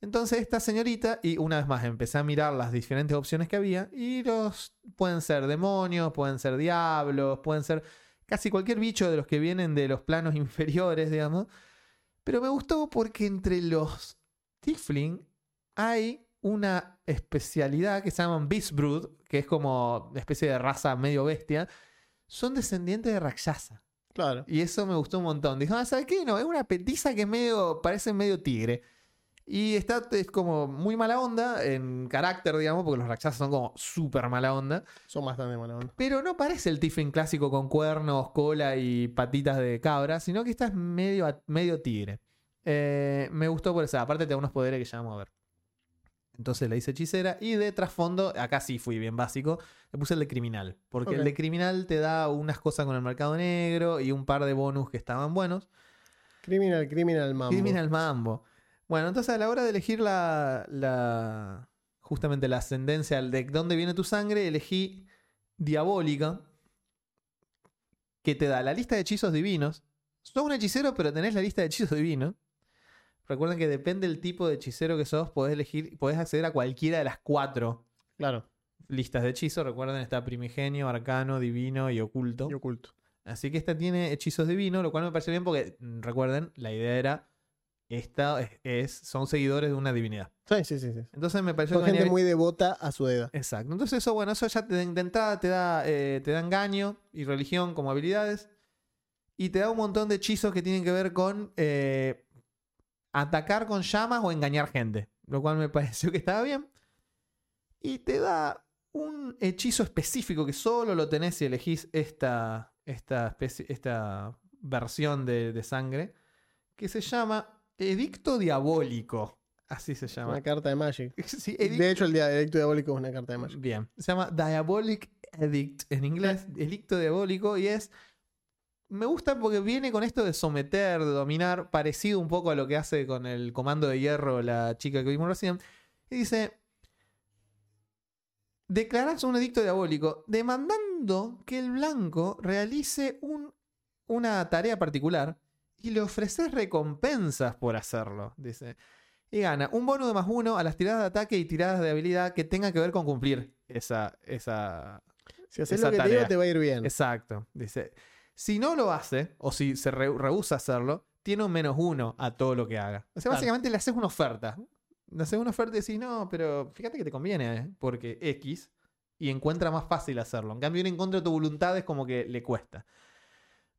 Entonces esta señorita, y una vez más empecé a mirar las diferentes opciones que había, y los pueden ser demonios, pueden ser diablos, pueden ser casi cualquier bicho de los que vienen de los planos inferiores, digamos. Pero me gustó porque entre los Tifling hay una especialidad que se llaman Beast Brood, que es como una especie de raza medio bestia. Son descendientes de Rakshasa. Claro. Y eso me gustó un montón. Dijo, ah, ¿sabes qué? No, es una petiza que medio, parece medio tigre. Y está es como muy mala onda en carácter, digamos, porque los Rakshasas son como súper mala onda. Son bastante mala onda. Pero no parece el Tiflin clásico con cuernos, cola y patitas de cabra, sino que esta es medio, medio tigre. Eh, me gustó por eso. Aparte, te da unos poderes que ya vamos a ver. Entonces le hice hechicera. Y de trasfondo, acá sí fui bien básico, le puse el de criminal. Porque el de criminal te da unas cosas con el mercado negro y un par de bonus que estaban buenos. Criminal, criminal, mambo. Criminal Mambo. Bueno, entonces a la hora de elegir la, la- justamente la ascendencia de dónde viene tu sangre, elegí Diabólica, que te da la lista de hechizos divinos. Sos un hechicero, pero tenés la lista de hechizos divinos. Recuerden que depende del tipo de hechicero que sos, podés elegir, podés acceder a cualquiera de las cuatro Claro. listas de hechizos. Recuerden, está primigenio, arcano, divino y oculto. Y oculto. Así que esta tiene hechizos divinos, lo cual me parece bien porque, mm, recuerden, la idea era, esta es, es- son seguidores de una divinidad. Sí, sí, sí. sí. Entonces me pareció Son que gente venía- muy devota a su deidad. Exacto. Entonces eso, bueno, eso ya te, de entrada te da, eh, te da engaño y religión como habilidades. Y te da un montón de hechizos que tienen que ver con eh, atacar con llamas o engañar gente. Lo cual me pareció que estaba bien. Y te da un hechizo específico que solo lo tenés si elegís esta, esta, especie, esta versión de, de sangre. Que se llama Edicto Diabólico. Así se llama. Una carta de Magic. Sí, De hecho, el edicto diabólico es una carta de Magic. Bien. Se llama Diabolic Edict en inglés, edicto diabólico, y es. Me gusta porque viene con esto de someter, de dominar, parecido un poco a lo que hace con el comando de hierro la chica que vimos recién. Y dice: Declarás un edicto diabólico demandando que el blanco realice un- una tarea particular y le ofreces recompensas por hacerlo. Dice. Y gana un bono de más uno a las tiradas de ataque y tiradas de habilidad que tengan que ver con cumplir esa. esa... Si haces lo que te digo, te va a ir bien. Exacto. Dice. Si no lo hace, o si se re- rehúsa a hacerlo, tiene un menos uno a todo lo que haga. O sea, Claro. básicamente le haces una oferta. Le haces una oferta y decís, no, pero fíjate que te conviene, ¿eh? porque X, y encuentra más fácil hacerlo. En cambio, ir en contra de tu voluntad es como que le cuesta.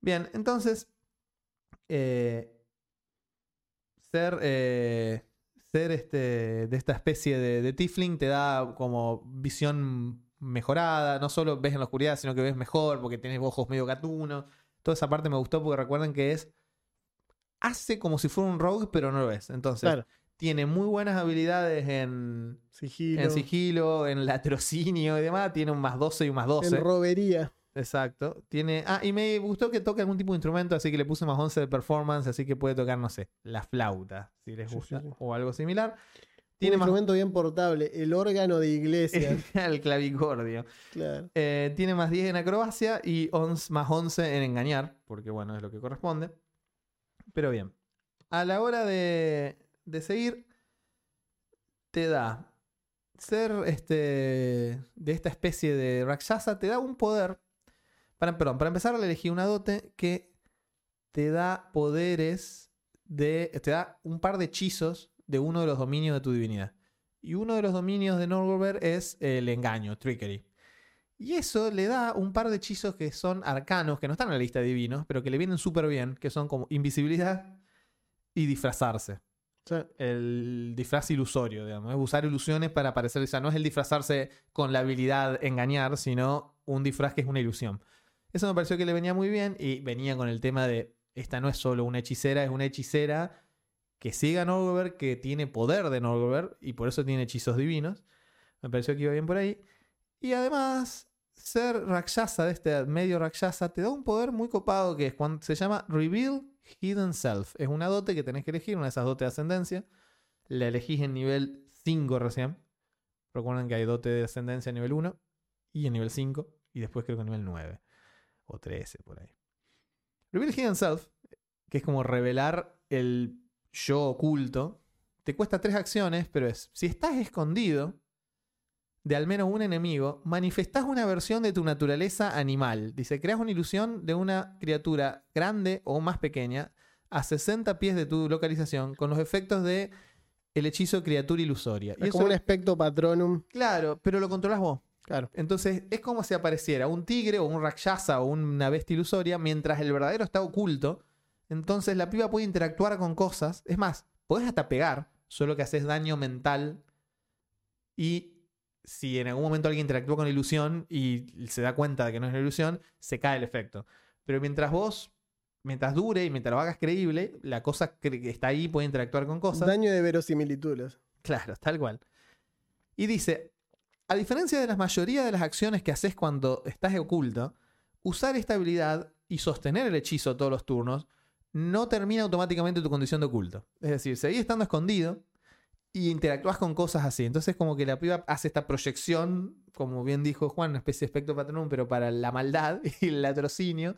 Bien, entonces, eh, ser, eh, ser este, de esta especie de, de Tifling te da como visión mejorada. No solo ves en la oscuridad, sino que ves mejor porque tienes ojos medio gatunos. Toda esa parte me gustó porque recuerden que es. Hace como si fuera un rogue, pero no lo es. Entonces, Claro. tiene muy buenas habilidades en, Sigilo. en sigilo, en latrocinio y demás. Tiene un más 12 y un más 12. En robería. Exacto. Tiene. Ah, y me gustó que toque algún tipo de instrumento, así que le puse más 11 de performance, así que puede tocar, no sé, la flauta, si les Sí, gusta, sí, sí. o algo similar. Tiene un más. instrumento bien portable. El órgano de iglesia. el clavicordio. claro. Eh, tiene más 10 en acrobacia y 11 más 11 en engañar, porque bueno, es lo que corresponde. Pero bien, a la hora de, de seguir, te da ser este de esta especie de Rakshasa, te da un poder. Para, perdón, para empezar, le elegí una dote que te da poderes de. te da un par de hechizos de uno de los dominios de tu divinidad. Y uno de los dominios de Norgolber es el engaño, trickery. Y eso le da un par de hechizos que son arcanos, que no están en la lista de divinos, pero que le vienen súper bien, que son como invisibilidad y disfrazarse. El disfraz ilusorio, digamos. Es usar ilusiones para parecer. O sea, no es el disfrazarse con la habilidad engañar, sino un disfraz que es una ilusión. Eso me pareció que le venía muy bien y venía con el tema de. Esta no es solo una hechicera, es una hechicera que siga a Norgolber, que tiene poder de Norgolber y por eso tiene hechizos divinos. Me pareció que iba bien por ahí. Y además, ser Rakshasa de este medio Rakshasa te da un poder muy copado que es cuando se llama Reveal Hidden Self. Es una dote que tenés que elegir, una de esas dotes de ascendencia. La elegís en nivel 5 recién. Recuerden que hay dote de ascendencia a nivel 1 y en nivel 5 y después creo que a nivel 9 o 13 por ahí. Reveal Hidden Self, que es como revelar el yo oculto, te cuesta tres acciones, pero es, si estás escondido de al menos un enemigo, manifestás una versión de tu naturaleza animal. Dice, creas una ilusión de una criatura grande o más pequeña a 60 pies de tu localización con los efectos de el hechizo criatura ilusoria. Y es eso- como un espectro patronum. Claro, pero lo controlas vos. Claro. Entonces es como si apareciera un tigre o un rakshasa o una bestia ilusoria mientras el verdadero está oculto. Entonces la piba puede interactuar con cosas. Es más, podés hasta pegar, solo que haces daño mental. Y si en algún momento alguien interactúa con la ilusión y se da cuenta de que no es una ilusión, se cae el efecto. Pero mientras vos, mientras dure y mientras lo hagas creíble, la cosa que está ahí puede interactuar con cosas. Daño de verosimilitudes. Claro, tal cual. Y dice, a diferencia de la mayoría de las acciones que haces cuando estás oculto, usar esta habilidad y sostener el hechizo todos los turnos no termina automáticamente tu condición de oculto. Es decir, seguís estando escondido y interactúas con cosas así. Entonces como que la piba hace esta proyección, como bien dijo Juan, una especie de espectro patronum, pero para la maldad y el latrocinio.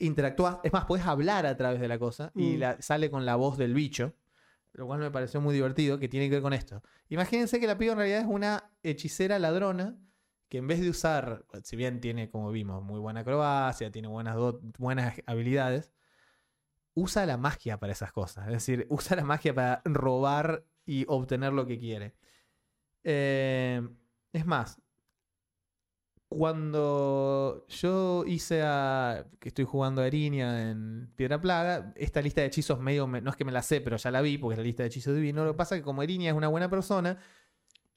Interactúas, es más, puedes hablar a través de la cosa y Mm. la- sale con la voz del bicho lo cual me pareció muy divertido, que tiene que ver con esto. Imagínense que la piba en realidad es una hechicera ladrona que en vez de usar, si bien tiene, como vimos, muy buena acrobacia, tiene buenas, buenas habilidades, usa la magia para esas cosas. Es decir, usa la magia para robar y obtener lo que quiere. Eh, es más, cuando yo hice a. que estoy jugando a Erinia en Piedra Plaga, esta lista de hechizos medio. me- no es que me la sé, pero ya la vi, porque es la lista de hechizos divinos. Lo que pasa es que como Erinia es una buena persona,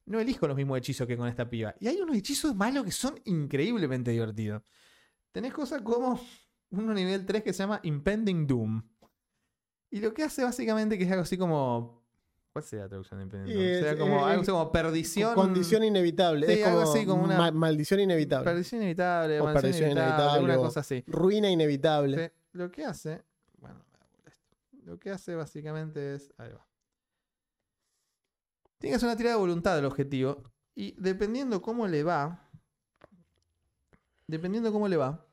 no elijo los mismos hechizos que con esta piba. Y hay unos hechizos malos que son increíblemente divertidos. Tenés cosas como uno nivel 3 que se llama Impending Doom. Y lo que hace básicamente que es algo así como. ¿Cuál sería la traducción de Impending Doom? Eh, Sería eh, como, eh, algo así como perdición. Condición inevitable. Sí, es algo así, como una- ma- maldición inevitable. Perdición inevitable, O maldición perdición inevitable, inevitable, una cosa así. Ruina inevitable. Lo que hace, bueno, lo que hace básicamente es, ahí va. Tiene que hacer una tirada de voluntad del objetivo y dependiendo cómo le va, dependiendo cómo le va,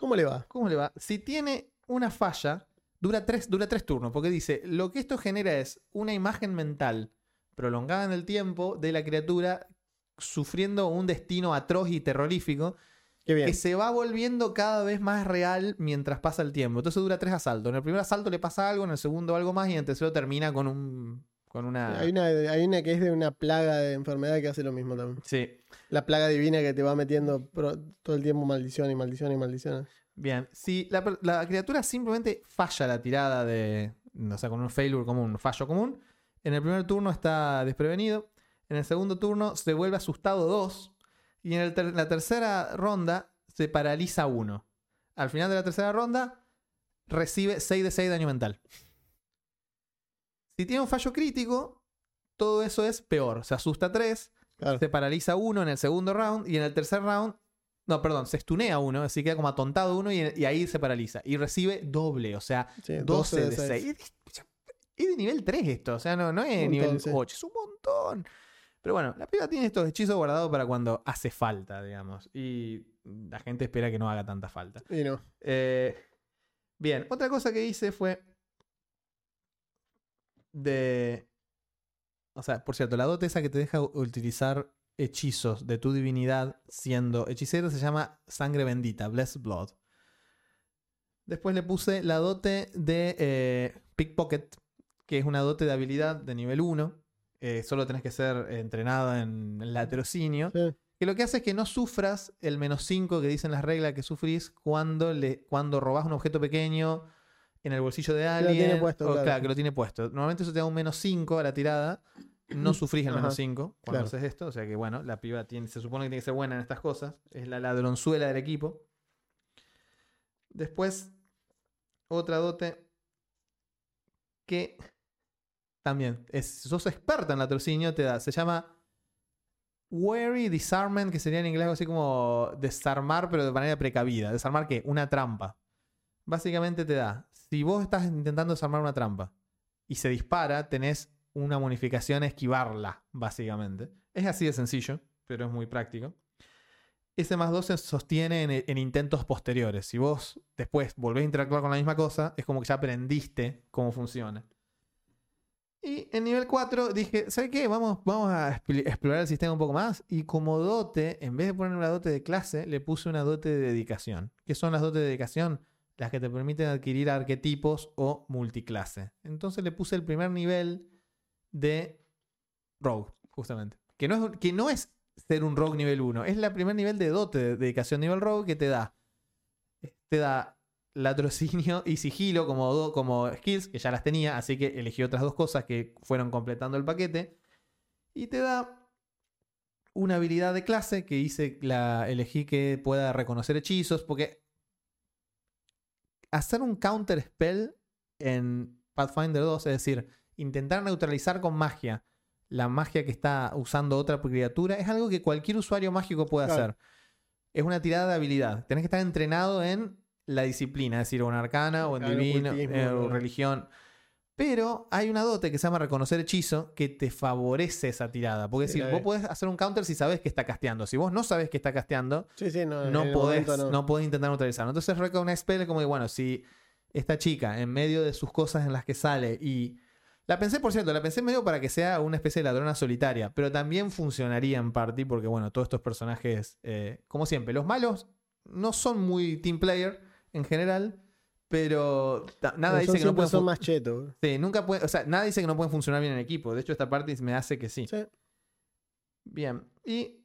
¿Cómo le va? ¿cómo le va? Si tiene una falla, dura tres, dura tres turnos, porque dice, lo que esto genera es una imagen mental prolongada en el tiempo de la criatura sufriendo un destino atroz y terrorífico que se va volviendo cada vez más real mientras pasa el tiempo. Entonces dura tres asaltos. En el primer asalto le pasa algo, en el segundo algo más y en el tercero termina con un con una Hay una, hay una que es de una plaga de enfermedad que hace lo mismo también. Sí. La plaga divina que te va metiendo todo el tiempo maldición y maldición y maldición. Bien, si la, criatura simplemente falla la tirada de, o sea, con un failure común, un fallo común, en el primer turno está desprevenido, en el segundo turno se vuelve asustado 2 y en ter- la tercera ronda se paraliza 1. al final de la tercera ronda, recibe 6 de 6 de daño mental. Si tiene un fallo crítico, todo eso es peor. Se asusta 3, Claro. se paraliza 1 en el segundo round y en el tercer round, no, perdón, se estunea 1, así queda como atontado 1 y, y ahí se paraliza. Y recibe doble, o sea, Sí, 12 de seis. 6. Es de nivel 3 esto, o sea, no, no es montón, nivel sí. 8, es un montón. Pero bueno, la piba tiene estos hechizos guardados para cuando hace falta, digamos. Y la gente espera que no haga tanta falta. Y no. Eh, bien, otra cosa que hice fue de... O sea, por cierto, la dote esa que te deja utilizar hechizos de tu divinidad siendo hechicero se llama Sangre Bendita, Blessed Blood. Después le puse la dote de eh, Pickpocket, que es una dote de habilidad de nivel 1. Eh, solo tenés que ser entrenada en el laterocinio. Sí. Que lo que hace es que no sufras el menos 5 que dicen las reglas que sufrís cuando, le, cuando robás un objeto pequeño en el bolsillo de lo alguien. tiene puesto, o, claro. que lo tiene puesto. Normalmente eso te da un menos 5 a la tirada. No sufrís el menos 5 cuando claro. haces esto. O sea que bueno, la piba tiene, se supone que tiene que ser buena en estas cosas. Es la ladronzuela del equipo. Después, otra dote que también, es, sos experta en latrocinio, te da. Se llama Wary Disarmament, que sería en inglés algo así como desarmar, pero de manera precavida. ¿Desarmar qué? Una trampa. Básicamente te da. Si vos estás intentando desarmar una trampa y se dispara, tenés una bonificación a esquivarla, básicamente. Es así de sencillo, pero es muy práctico. Ese más 2 se sostiene en, en intentos posteriores. Si vos después volvés a interactuar con la misma cosa, es como que ya aprendiste cómo funciona. Y en nivel 4 dije, ¿sabes qué? Vamos, vamos a expl- explorar el sistema un poco más. Y como dote, en vez de poner una dote de clase, le puse una dote de dedicación. ¿Qué son las dotes de dedicación? Las que te permiten adquirir arquetipos o multiclase. Entonces le puse el primer nivel de Rogue, justamente. Que no es, que no es ser un Rogue nivel 1, es el primer nivel de dote de dedicación nivel Rogue que te da. Te da latrocinio y sigilo como, do- como skills, que ya las tenía, así que elegí otras dos cosas que fueron completando el paquete. Y te da una habilidad de clase que hice, la elegí que pueda reconocer hechizos, porque hacer un counter spell en Pathfinder 2, es decir, intentar neutralizar con magia la magia que está usando otra criatura, es algo que cualquier usuario mágico puede Claro. hacer. Es una tirada de habilidad. Tenés que estar entrenado en la disciplina, es decir, o en arcana, o en Claro, divino, eh, o religión. Pero hay una dote que se llama reconocer hechizo que te favorece esa tirada. Porque Sí, la vos podés hacer un counter si sabes que está casteando. Si vos no sabes que está casteando, Sí, sí, no. no podés, momento no. podés intentar neutralizarlo. Entonces Recognize Spell es como que, bueno, si esta chica, en medio de sus cosas en las que sale y... La pensé, por cierto, la pensé medio para que sea una especie de ladrona solitaria, pero también funcionaría en party porque, bueno, todos estos personajes, eh, como siempre, los malos no son muy team player en general, pero nada dice que no pueden son fu- más chetos. Sí, nunca puede, o sea, nada dice que no pueden funcionar bien en equipo. De hecho, esta parte me hace que sí. Sí. Bien. Y.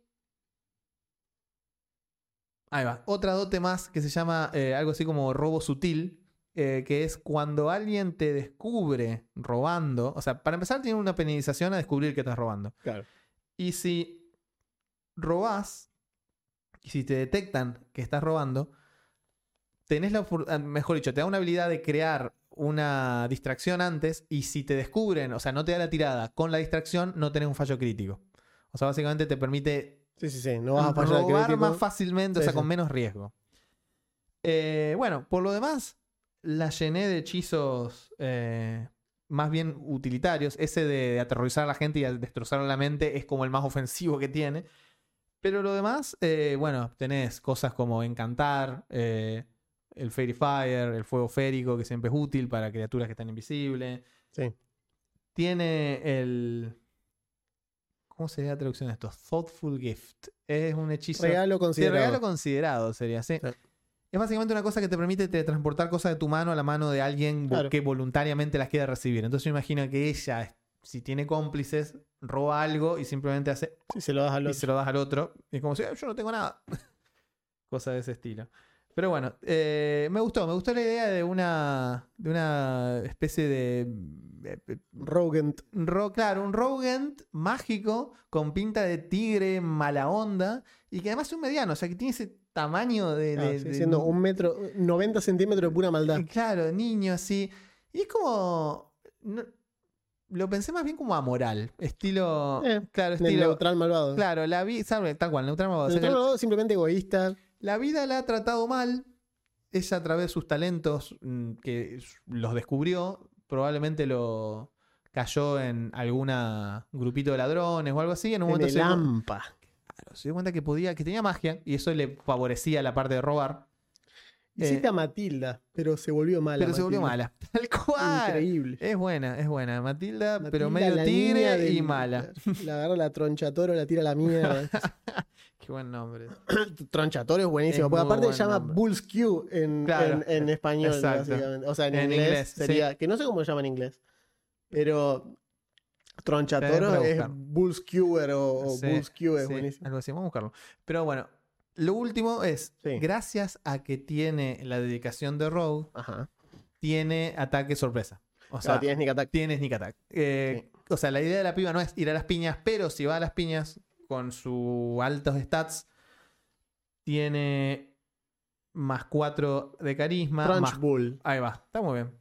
Ahí va. Otra dote más que se llama eh, algo así como robo sutil. eh, que es cuando alguien te descubre robando. O sea, para empezar, tiene una penalización a descubrir que estás robando. Claro. Y si robás, y si te detectan que estás robando, tenés la ah, mejor dicho, te da una habilidad de crear una distracción antes y si te descubren, o sea, no te da la tirada con la distracción, no tenés un fallo crítico. O sea, básicamente te permite Sí, sí, sí. No vas a fallar robar crítico. más fácilmente, o sea, con menos riesgo. Eh, bueno, por lo demás, la llené de hechizos eh, más bien utilitarios. Ese de, de aterrorizar a la gente y destrozar la mente es como el más ofensivo que tiene. Pero lo demás, eh, bueno, tenés cosas como encantar, eh, el Fairy Fire, el fuego férico, que siempre es útil para criaturas que están invisibles. Sí. Tiene el. ¿Cómo sería la traducción de esto? Thoughtful Gift. Es un hechizo. Regalo considerado. regalo considerado sería, sí. Sí. Es básicamente una cosa que te permite transportar cosas de tu mano a la mano de alguien Claro. que voluntariamente las quiera recibir. Entonces yo imagino que ella, si tiene cómplices, roba algo y simplemente hace se lo das al y otro. se lo das al otro. Y es como si "Ah, yo no tengo nada. Cosa de ese estilo. Pero bueno, eh, me gustó, me gustó la idea de una, de una especie de... Rogent. ro- claro, un Rogent mágico con pinta de tigre, mala onda, y que además es un mediano, o sea que tiene ese tamaño de... Ah, de- de- siendo un metro, 90 centímetros de pura maldad. Eh, Claro, niño así. Y es como. no- lo pensé más bien como amoral. Estilo. Eh, claro, estilo. neutral malvado. Claro, la vida. Tal cual, neutral malvado. O sea Neutral malvado simplemente egoísta. La vida la ha tratado mal. Ella a través de sus talentos mm, que los descubrió. Probablemente lo cayó en alguna grupito de ladrones o algo así. En un En momento el se, claro, se dio cuenta que podía, que tenía magia. Y eso le favorecía la parte de robar. Hiciste Eh, a Matilda, pero se volvió mala. pero se volvió mala. Tal cual. Increíble. Es buena, es buena. Matilda, pero Matilda, medio la tigre y mala. La agarra la tronchatoro, la tira a la mierda. Qué buen nombre. tronchatoro es buenísimo, Es porque aparte se llama nombre. Bull's Q en, Claro. en, en español, Exacto. básicamente. O sea, en, En inglés, inglés, sería. Que no sé cómo se llama en inglés. Pero. Tronchatoro es. Bull's Qer o, Sí, Bull's Q es Sí, buenísimo. Algo así, vamos a buscarlo. Pero bueno, lo último es, gracias a que tiene la dedicación de Rogue, Ajá. tiene ataque sorpresa. O sea, sea, tienes Nick Attack. tiene sneak attack. Eh, O sea, la idea de la piba no es ir a las piñas, pero si va a las piñas con sus altos stats, tiene más 4 de carisma. Trunch más- Bull. Ahí va, está muy bien.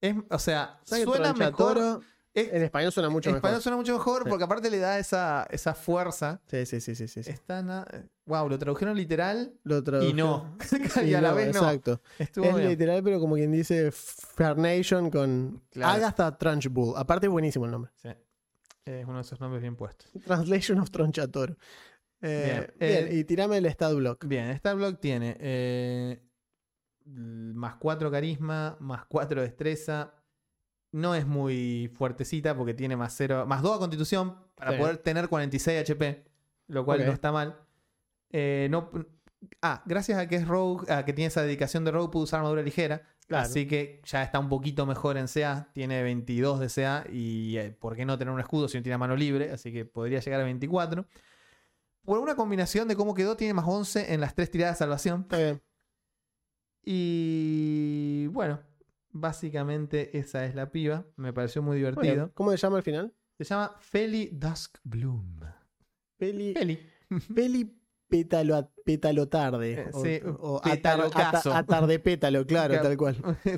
Es, o sea, ¿Sabes que suena mejor. Es- en español suena mucho en español mejor. suena mucho mejor Sí. porque aparte le da esa, esa fuerza. Sí, sí, sí, sí. sí. Está na- Wow, lo tradujeron literal Lo y no. y Y a la no, vez no. Exacto. Estuvo Es bien. literal, pero como quien dice Farnation con Claro. Agatha Trunchbull. Aparte, es buenísimo el nombre. Sí. Es uno de esos nombres bien puestos. Translation of Tronchatoro. Eh, Bien, bien, eh, y tirame el stat block. Bien, Star Block tiene eh, más 4 carisma, más 4 destreza. No es muy fuertecita porque tiene más 0, más 2 a constitución para Sí. poder tener 46 HP, lo cual no está mal. Eh, no, ah, gracias a que es Rogue, a que tiene esa dedicación de Rogue, puede usar armadura ligera. Claro. Así que ya está un poquito mejor en CA. Tiene 22 de CA y eh, ¿por qué no tener un escudo si no tiene mano libre? Así que podría llegar a 24. Por una combinación de cómo quedó, tiene más 11 en las tres tiradas de salvación. Está bien. Y bueno, básicamente esa es la piba. Me pareció muy divertido. ¿Cómo se llama al final? Se llama Feli Dusk Bloom. Peli, Feli. peli pétalo, pétalo tarde. Eh, o, sí, o pétalo atar- ata- caso. atarde pétalo, claro, tal cual.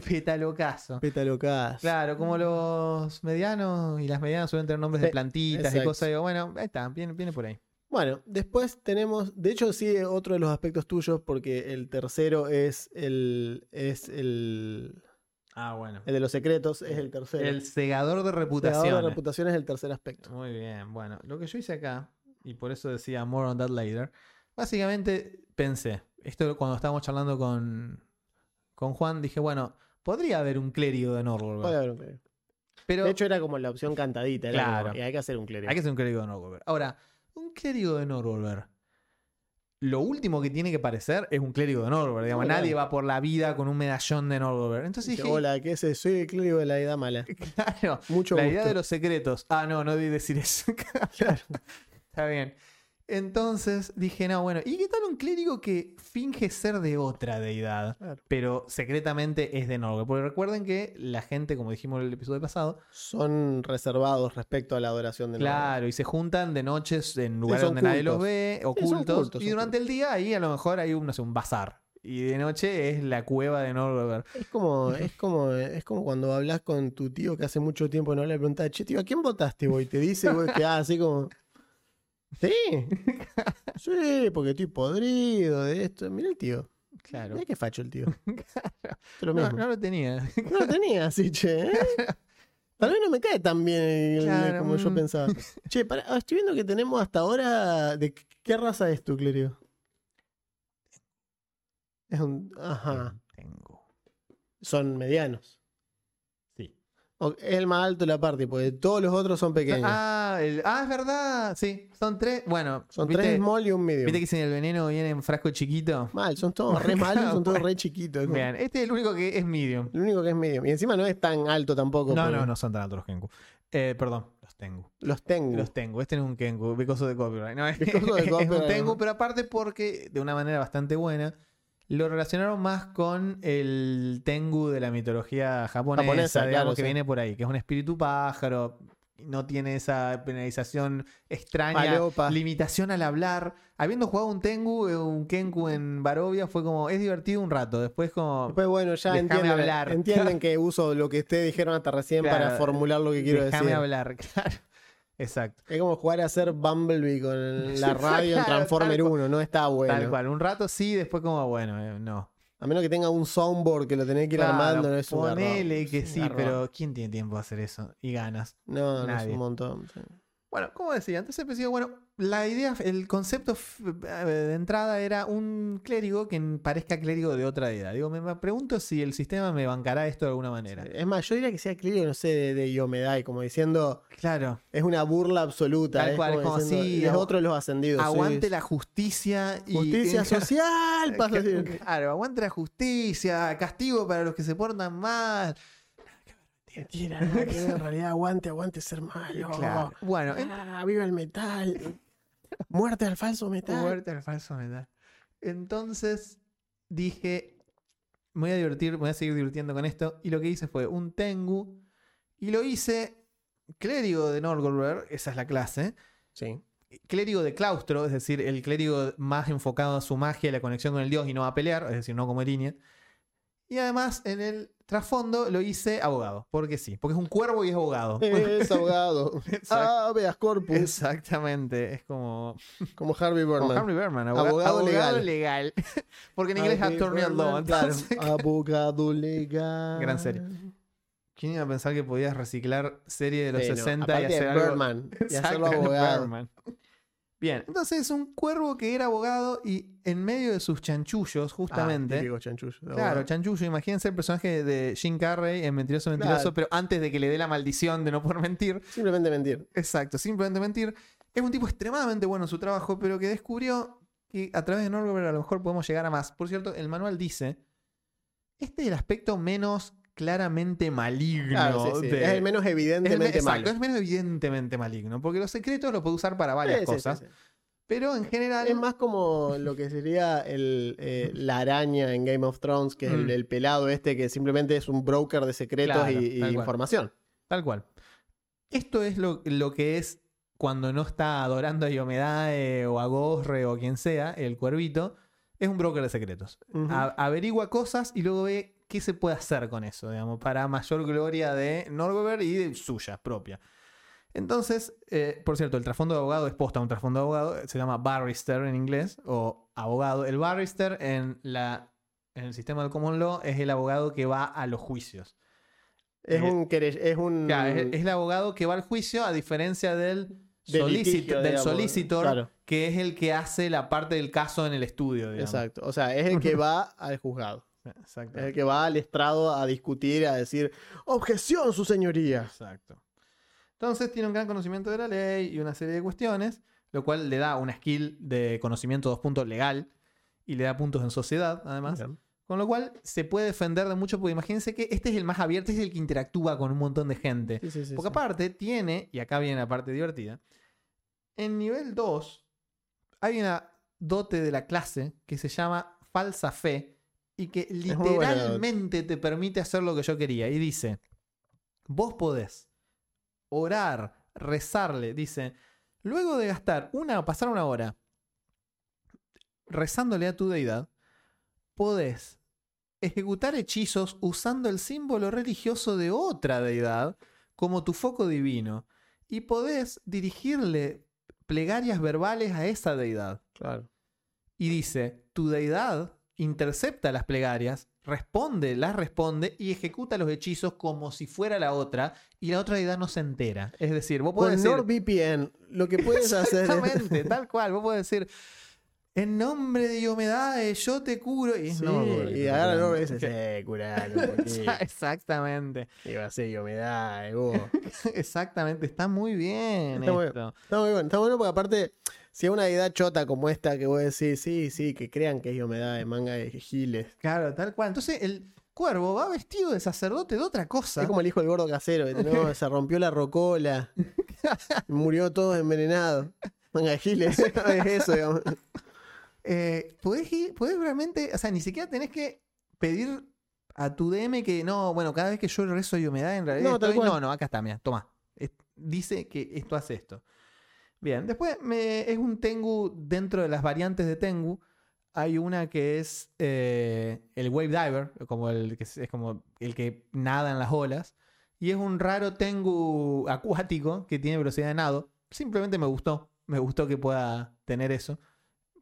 Petalocaso. Pétalo cas. Claro, como los medianos y las medianas suelen tener nombres de plantitas y cosas. Digo, bueno, ahí está, viene, viene por ahí. Bueno, después tenemos, de hecho sí, otro de los aspectos tuyos, porque el tercero es el, es el, Ah, bueno. el de los secretos, es el tercero. El segador de reputación. de reputación es el tercer aspecto. Muy bien, bueno, lo que yo hice acá, y por eso decía more on that later, básicamente pensé, esto cuando estábamos charlando con, con Juan, dije, bueno, podría haber un clérigo de Norwalk. Puede haber un clérigo. pero De hecho era como la opción cantadita, Claro. como, y hay que hacer un clérigo. hay que ser un clérigo de Norwalk. Ahora, un clérigo de Norwalk. Lo último que tiene que parecer es un clérigo de Norwalk. Digamos, nadie va por la vida con un medallón de Norwalk. Entonces dije, Hola, ¿qué es eso? Soy el clérigo de la edad mala. claro, Mucho la gusto. idea de los secretos. Ah, no, no debí decir eso. Claro. Está bien. Entonces dije, no, bueno, ¿y qué tal un clérigo que finge ser de otra deidad, Claro. pero secretamente es de Norway? Porque recuerden que la gente, como dijimos en el episodio pasado, Son reservados respecto a la adoración de Norwalk. claro, y se juntan de noches en lugares donde nadie los ve, ocultos, cultos, y durante el día ahí a lo mejor hay un, no sé, un bazar. Y de noche es la cueva de Norway. Es como, es como, es como cuando hablas con tu tío que hace mucho tiempo no le preguntas, che, tío, ¿a quién votaste, güey? Te dice, güey, que ah, así como. Sí, sí, porque estoy podrido de esto. Mira el tío. Claro. Mira qué facho el tío. Lo No, mismo. no lo tenía. No lo tenía así, che. ¿eh? Tal vez no me cae tan bien el- Claro, como yo mm. pensaba. Che, pará, ah, estoy viendo que tenemos hasta ahora. ¿De qué- qué raza es tu, clérigo? Es un. Ajá. Tengo. Son medianos. Es el más alto de la parte, porque todos los otros son pequeños. Ah, el- ah, es verdad. Sí, son tres. Bueno, son ¿viste, tres small y un medium. ¿Viste que si el veneno viene en frasco chiquito? Mal, son todos re malos, son todos re chiquitos. Vean, este es el único que es medium. El único que es medium. Y encima no es tan alto tampoco. No, porque no, no son tan altos los Kenku. Eh, perdón, los tengo. Los tengo. Los tengo. Este no es un Kenku, because of the copyright. No, es, of the es un copyright. Tengu, pero aparte porque de una manera bastante buena lo relacionaron más con el Tengu de la mitología japonesa, Japonesa, digamos, claro, que sí. viene por ahí, que es un espíritu pájaro, no tiene esa penalización extraña, limitación al hablar. Habiendo jugado un Tengu, eh, un Kenku en Barovia, fue como, es divertido un rato, después como... Después, bueno, ya Déjame entienden, hablar. entienden que uso lo que ustedes dijeron hasta recién para formular lo que quiero Déjame decir. hablar, claro. Exacto. Es como jugar a hacer Bumblebee con la radio en Transformer tal cual. 1, no está bueno. Tal cual. Un rato sí, después como, bueno, eh, no. A menos que tenga un soundboard que lo tenés que ir Claro, armando, no es un garrón. ponele que Es un sí, garrón. pero ¿quién tiene tiempo de hacer eso? Y ganas. No, no es nadie. un montón. sí. Bueno, como decía, entonces pensé, bueno, la idea, el concepto eh, de entrada era un clérigo que parezca clérigo de otra edad. Digo, me, pregunto si el sistema me bancará esto de alguna manera. Es más, yo diría que sea clínico, no sé, de, de Yomedai, como diciendo, Claro. es una burla absoluta. Tal cual, como es como, diciendo, sí, es otro de los ascendidos. sí. Aguante la justicia y. Justicia social, pasa así. Claro, aguante la justicia, castigo para los que se portan mal. Que en realidad aguante, aguante ser malo. Claro. Bueno, en- Ah, viva el metal. Muerte al falso metal. Muerte al falso metal. Entonces dije, me voy a divertir, me voy a seguir divirtiendo con esto. Y lo que hice fue un Tengu. Y lo hice clérigo de Norgolver, esa es la clase. Sí. Clérigo de claustro, es decir, el clérigo más enfocado a su magia y la conexión con el dios y no a pelear, es decir, no como línea. Y además en el trasfondo lo hice abogado, porque sí, porque es un cuervo y es abogado. Es abogado. Ah, veas corpus. Exactamente, es como Como Harvey Como Birdman. Harvey aboga- Abogado abogado, legal. legal. Porque en inglés es attorney at law. Claro. entonces, Abogado legal. Gran serie. ¿Quién iba a pensar que podías reciclar serie de los Sí, no, 60 y hacer algo? Y hacerlo abogado. Birdman. Bien, entonces es un cuervo que era abogado y en medio de sus chanchullos, Ah, justamente. típico chanchullo, de Claro, abogado. chanchullo. Imagínense el personaje de Jim Carrey en Mentiroso Mentiroso, Claro. pero antes de que le dé la maldición de no poder mentir. Simplemente mentir. Exacto, simplemente mentir. Es un tipo extremadamente bueno en su trabajo, pero que descubrió que a través de Norgolver a lo mejor podemos llegar a más. Por cierto, el manual dice: Este es el aspecto menos claramente maligno. Claro, sí, sí. de- Es el menos es el evidentemente exacto, malo. es menos evidentemente maligno, porque los secretos los puede usar para varias Sí, cosas. Pero en general. Es más como lo que sería el, eh, la araña en Game of Thrones, que es el, Mm. el pelado este que simplemente es un broker de secretos Claro, y, y tal cual. información. Tal cual. Esto es lo, lo que es cuando no está adorando a Yomedae o a Gosre o quien sea, el cuervito, es un broker de secretos. A- averigua cosas y luego ve qué se puede hacer con eso, digamos, para mayor gloria de Norgover y de suya propia. Entonces, eh, por cierto, el trasfondo de abogado es posta un trasfondo de abogado, se llama barrister en inglés o abogado. El barrister en, la, en el sistema del common law es el abogado que va a los juicios. Es Eh, un es un Claro, es, es el abogado que va al juicio a diferencia del, litigio, del solicitor, Claro, que es el que hace la parte del caso en el estudio. digamos. exacto. O sea, es el que va al juzgado. Exacto. Es el que va al estrado a discutir, a decir, objeción, su señoría. Exacto. Entonces tiene un gran conocimiento de la ley y una serie de cuestiones, lo cual le da una skill de conocimiento dos puntos legal y le da puntos en sociedad, además. Bien. Con lo cual se puede defender de mucho, porque imagínense que este es el más abierto, este es el que interactúa con un montón de gente. Sí, sí, sí, Porque aparte tiene, y acá viene la parte divertida, en nivel 2 hay una dote de la clase que se llama falsa fe y que literalmente te permite hacer lo que yo quería. Y dice, vos podés orar, rezarle, dice, luego de gastar una o pasar una hora rezándole a tu deidad, podés ejecutar hechizos usando el símbolo religioso de otra deidad como tu foco divino y podés dirigirle plegarias verbales a esa deidad. Claro. Y dice, tu deidad intercepta las plegarias, responde, las responde y ejecuta los hechizos como si fuera la otra y la otra deidad no se entera. Es decir, vos Con podés decir... NordVPN, lo que puedes hacer. Exactamente, tal cual. Vos podés decir, en nombre de Diomedae, yo te curo. Y, Sí, no, y agarra el nombre dice, sí, curalo, un poquito". Exactamente. Y va a ser yo me da, vos. Exactamente. Está muy bien Está muy esto. Está muy bueno, está bueno porque aparte, si es una deidad chota como esta que vos decís, sí, sí, que crean que es yo me da de manga de giles. Claro, tal cual. Entonces el cuervo va vestido de sacerdote de otra cosa. Es como el hijo del gordo casero, que no, se rompió la rocola, murió todo envenenado. Manga de giles, es eso, digamos. Eh, podés, ir, podés realmente, o sea, ni siquiera tenés que pedir a tu DM que no, bueno, cada vez que yo rezo de humedad, en realidad No, estoy- no, no, acá está, mira, toma. Es- dice que esto hace esto. Bien, después me- es un Tengu dentro de las variantes de Tengu. Hay una que es eh, el Wave Diver, como el que es, es como el que nada en las olas. Y es un raro Tengu acuático que tiene velocidad de nado. Simplemente me gustó. Me gustó que pueda tener eso.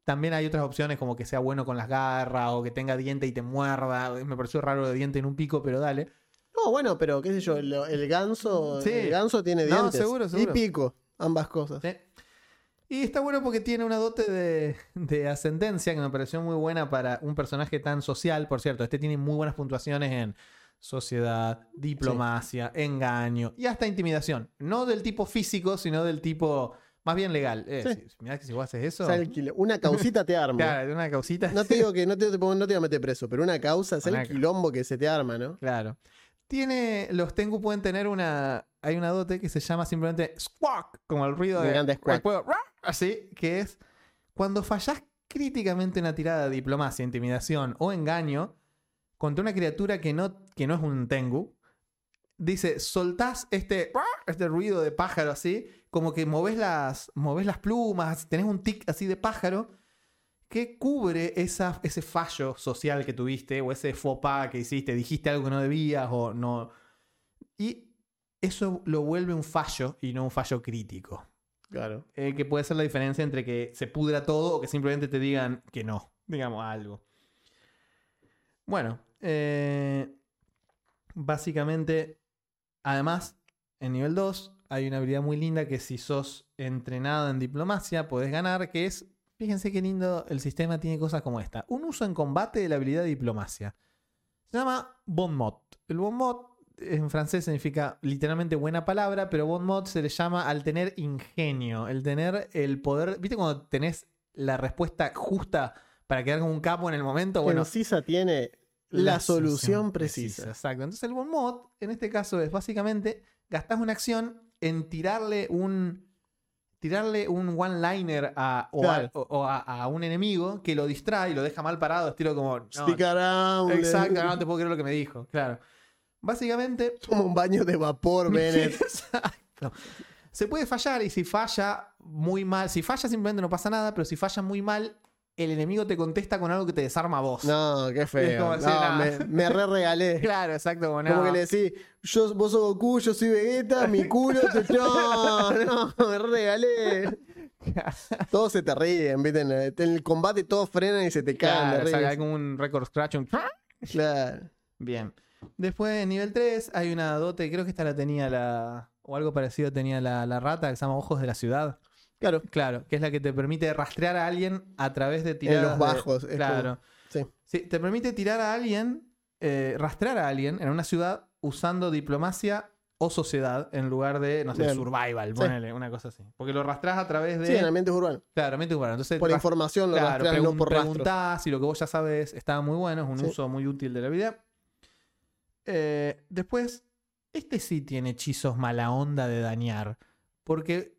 También hay otras opciones como que sea bueno con las garras o que tenga diente y te muerda. Me pareció raro de diente en un pico, pero dale. No, bueno, pero qué sé yo, el, el ganso, Sí. el ganso tiene No, dientes. seguro, seguro. Y pico, ambas cosas. Sí. Y está bueno porque tiene una dote de, de ascendencia que me pareció muy buena para un personaje tan social. Por cierto, este tiene muy buenas puntuaciones en sociedad, diplomacia, engaño y hasta intimidación. No del tipo físico, sino del tipo más bien legal. Eh, Sí. si- mirá que si vos haces eso. Una causita te arma. claro, una causita. No te digo que no te, no te voy a meter preso, pero una causa es el ca- quilombo que se te arma, ¿no? Claro. Tiene, los Tengu pueden tener una, hay una dote que se llama simplemente squawk, como el ruido de, encanta squawk. "Ruah", así, que es cuando fallás críticamente una tirada de diplomacia, intimidación o engaño contra una criatura que no, que no es un Tengu, dice, soltás este, este ruido de pájaro así, como que moves las, moves las plumas, tenés un tic así de pájaro que cubre esa, ese fallo social que tuviste o ese faux pas que hiciste, dijiste algo que no debías o no. Y eso lo vuelve un fallo y no un fallo crítico. Claro. Eh, que puede ser la diferencia entre que se pudra todo o que simplemente te digan que no, digamos algo. Bueno, eh, básicamente, además, en nivel 2 hay una habilidad muy linda que si sos entrenado en diplomacia podés ganar, que es, fíjense qué lindo el sistema tiene cosas como esta. Un uso en combate de la habilidad de diplomacia. Se llama Bon Mot. El Bon Mot en francés significa literalmente buena palabra, pero Bon Mot se le llama al tener ingenio, el tener el poder. ¿Viste cuando tenés la respuesta justa para quedar como un capo en el momento? Bueno, el CISA tiene la, solución precisa. Exacto. Entonces el Bon Mot, en este caso, es básicamente gastás una acción en tirarle un. Tirarle un one-liner a, o, Claro. a, o- o a- a un enemigo que lo distrae y lo deja mal parado, estilo como. no, Stick around. exacto, no te puedo creer lo que me dijo. Claro. Básicamente, Como un baño de vapor, Bennett. Exacto. Se puede fallar y si falla muy mal, si falla simplemente no pasa nada, pero si falla muy mal, el enemigo te contesta con algo que te desarma a vos. No, qué feo. como No, decir, me, me re regalé. Claro, exacto. Como, Como no. que le decís, yo, vos sos Goku, yo soy Vegeta, mi culo te... No, no, me re regalé. Todos se te ríen, ¿viste? En el, combate todos frenan y se te caen Claro, o sea, hay como un record scratch. un- Claro. Bien. Después, en nivel 3, hay una dote, creo que esta la tenía la. O algo parecido tenía la, la rata, que se llama Ojos de la Ciudad. Claro. Claro, que es la que te permite rastrear a alguien a través de tiradas. los de- bajos, claro. Sí. Sí, te permite tirar a alguien, eh, rastrear a alguien en una ciudad usando diplomacia o sociedad en lugar de, no sé, Bien. survival, Sí. ponele, una cosa así. Porque lo rastras a través de. Sí, en ambientes urbanos. Claro, ambiente urbano. Entonces, Por información lo claro, rastrean, no por preguntás y lo que vos ya sabes está muy bueno, es un Sí. uso muy útil de la habilidad. Eh, después, este sí tiene hechizos mala onda de dañar. Porque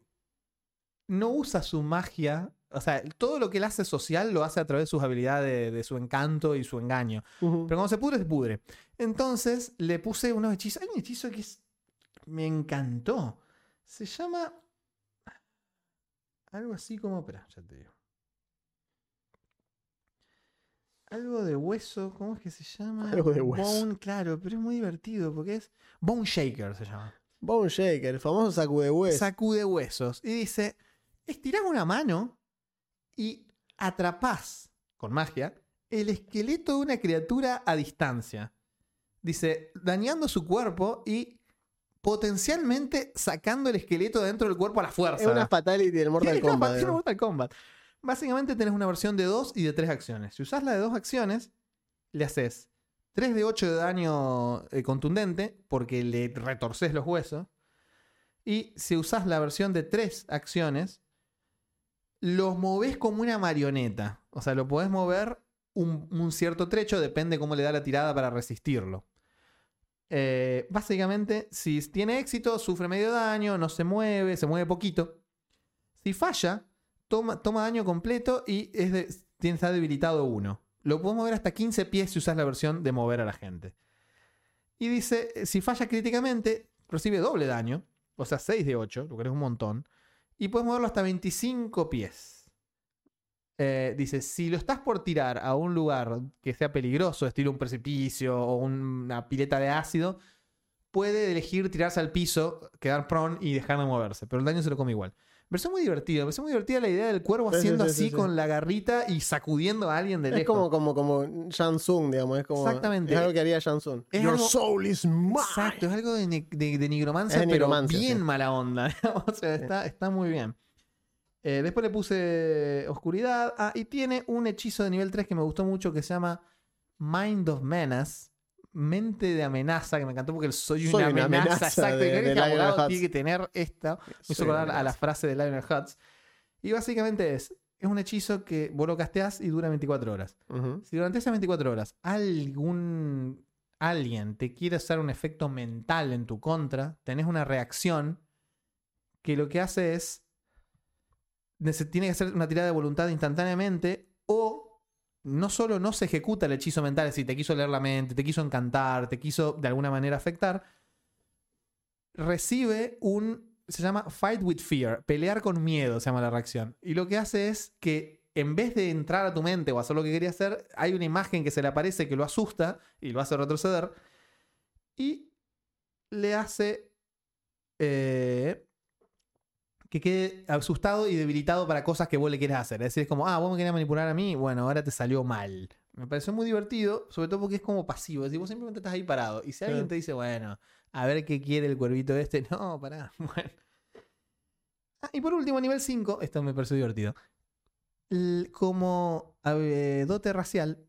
no usa su magia. O sea, todo lo que él hace social lo hace a través de sus habilidades, de su encanto y su engaño. Pero cuando se pudre, se pudre. Entonces le puse unos hechizos. Hay un hechizo que es- me encantó. Se llama. Algo así como. Espera, ya te digo. Algo de hueso. ¿Cómo es que se llama? Algo de hueso. Bone, claro, pero es muy divertido porque es. Bone Shaker se llama. Bone Shaker, el famoso sacude hueso. Sacude huesos. Y dice: estirás una mano y atrapás con magia el esqueleto de una criatura a distancia. Dice, dañando su cuerpo y potencialmente sacando el esqueleto dentro del cuerpo a la fuerza. es una fatality del Mortal Kombat. tiene ¿no? Mortal Kombat. Básicamente tenés una versión de dos y de tres acciones. Si usás la de dos acciones, le haces 3 de 8 de daño eh, contundente porque le retorces los huesos. Y si usás la versión de tres acciones, los movés como una marioneta. O sea, lo podés mover un, cierto trecho, depende cómo le da la tirada para resistirlo. Eh, básicamente, si tiene éxito, sufre medio daño, no se mueve, se mueve poquito. Si falla, toma, daño completo y es está debilitado 1. Lo puedes mover hasta 15 pies si usas la versión de mover a la gente. Y dice, eh, si falla críticamente, recibe doble daño, o sea, 6 de 8, lo que es un montón. Y puedes moverlo hasta 25 pies. Eh, dice, si lo estás por tirar a un lugar que sea peligroso, estilo un precipicio o una pileta de ácido, puede elegir tirarse al piso, quedar prone y dejar de moverse, pero el daño se lo come igual. Me pareció muy divertido, me pareció muy divertida la idea del cuervo Sí, haciendo sí, así sí, sí. con la garrita y sacudiendo a alguien de Es lejos. como, como, como Shansung, digamos. Es como, Exactamente. Es algo que haría Shansung. Es Your algo- soul is mine. Exacto, es algo de, de, de nigromancia, Es pero nigromancia, bien mala onda. o sea, está, está muy bien. Eh, después le puse oscuridad. Ah, y tiene un hechizo de nivel 3 que me gustó mucho que se llama Mind of Menace. Mente de amenaza, que me encantó porque el soy, Soy una, una amenaza. amenaza Exacto. de- y creo que el abogado tiene que tener esta. Me hizo acordar a la frase de Lionel Hutz. Y básicamente es: es un hechizo que vos lo casteás y dura 24 horas. Si durante esas 24 horas algún alguien te quiere hacer un efecto mental en tu contra, tenés una reacción que lo que hace es tiene que hacer una tirada de voluntad instantáneamente o no solo no se ejecuta el hechizo mental, es decir, te quiso leer la mente, te quiso encantar, te quiso de alguna manera afectar, recibe un se llama Fight with Fear, pelear con miedo se llama la reacción. Y lo que hace es que en vez de entrar a tu mente o hacer lo que quería hacer, hay una imagen que se le aparece que lo asusta y lo hace retroceder. Y le hace eh, que quede asustado y debilitado para cosas que vos le quieras hacer. Es decir, es como, ah, vos me querías manipular a mí, bueno, ahora te salió mal. Me pareció muy divertido, sobre todo porque es como pasivo. Es decir, vos simplemente estás ahí parado. Y si alguien te dice, bueno, a ver qué quiere el cuervito este, no, pará. Bueno. Ah, y por último, nivel 5, esto me pareció divertido. Como eh, dote racial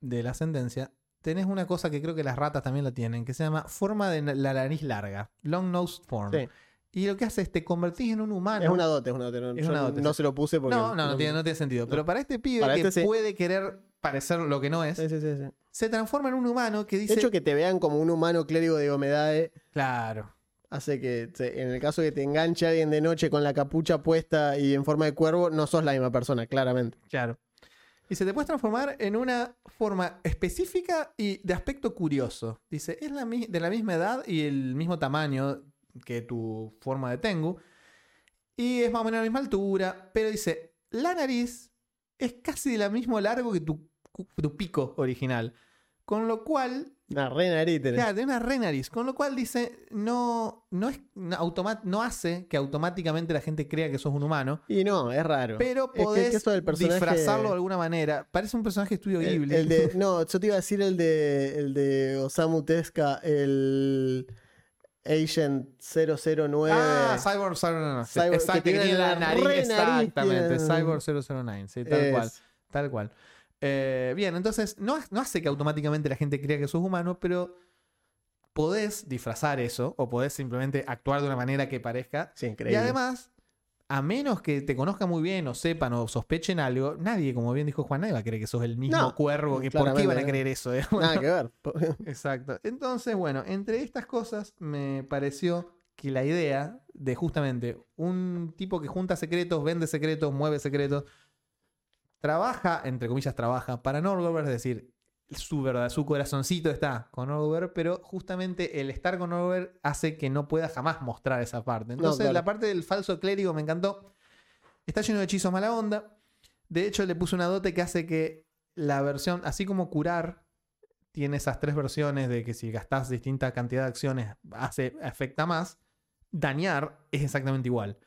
de la ascendencia, tenés una cosa que creo que las ratas también la tienen, que se llama forma de la nariz larga, long nose form. Sí. Y lo que hace es te convertís en un humano. Es una dote, es una dote. No, Es yo una dote, no se lo puse porque. no, no, no, tiene, no tiene sentido. Pero para este pibe Para que este sí. puede querer parecer lo que no es, Sí, sí, se transforma en un humano que De dice. hecho, que te vean como un humano clérigo de Gomedae Claro. hace que, en el caso que te enganche alguien de noche con la capucha puesta y en forma de cuervo, no sos la misma persona, claramente. Claro. Y se te puede transformar en una forma específica y de aspecto curioso. Dice, es la, de la misma edad y el mismo tamaño que tu forma de Tengu. Y es más o menos la misma altura. Pero dice, la nariz es casi de la mismo largo que tu, tu pico original. Con lo cual Una re nariz tenés. Claro, de una re nariz. Con lo cual dice, no, no, es, no, automa- no hace que automáticamente la gente crea que sos un humano, Y no, es raro. pero Es que- podés que del personaje- disfrazarlo de alguna manera. Parece un personaje estudio el de, no, yo te iba a decir el de, el de Osamu Tezuka, el Agent 009. Ah, Cyborg 009. Sí, Cyborg, exacto, que que tiene tiene la la nariz. exactamente, Cyborg 009. Sí, tal Es- cual. Tal cual. Eh, bien, entonces no, no hace que automáticamente la gente crea que sos humano, pero podés disfrazar eso o podés simplemente actuar de una manera que parezca Sí, Y increíble. además, a menos que te conozcan muy bien o sepan o sospechen algo, nadie, como bien dijo Juan, nadie va a creer que sos el mismo No, cuervo. Que, ¿Por qué van a creer eso? eh? Nada que ver. Exacto. Entonces, bueno, entre estas cosas me pareció que la idea de justamente un tipo que junta secretos, vende secretos, mueve secretos, trabaja, entre comillas, trabaja para Norgover, es decir, su verdad, su corazoncito está con Norgover, pero justamente el estar con Norgover hace que no pueda jamás mostrar esa parte. Entonces, claro. la parte del falso clérigo me encantó. Está lleno de hechizos mala onda. De hecho, le puse una dote que hace que la versión, así como curar, tiene esas tres versiones de que si gastas distinta cantidad de acciones hace, afecta más. Dañar es exactamente igual.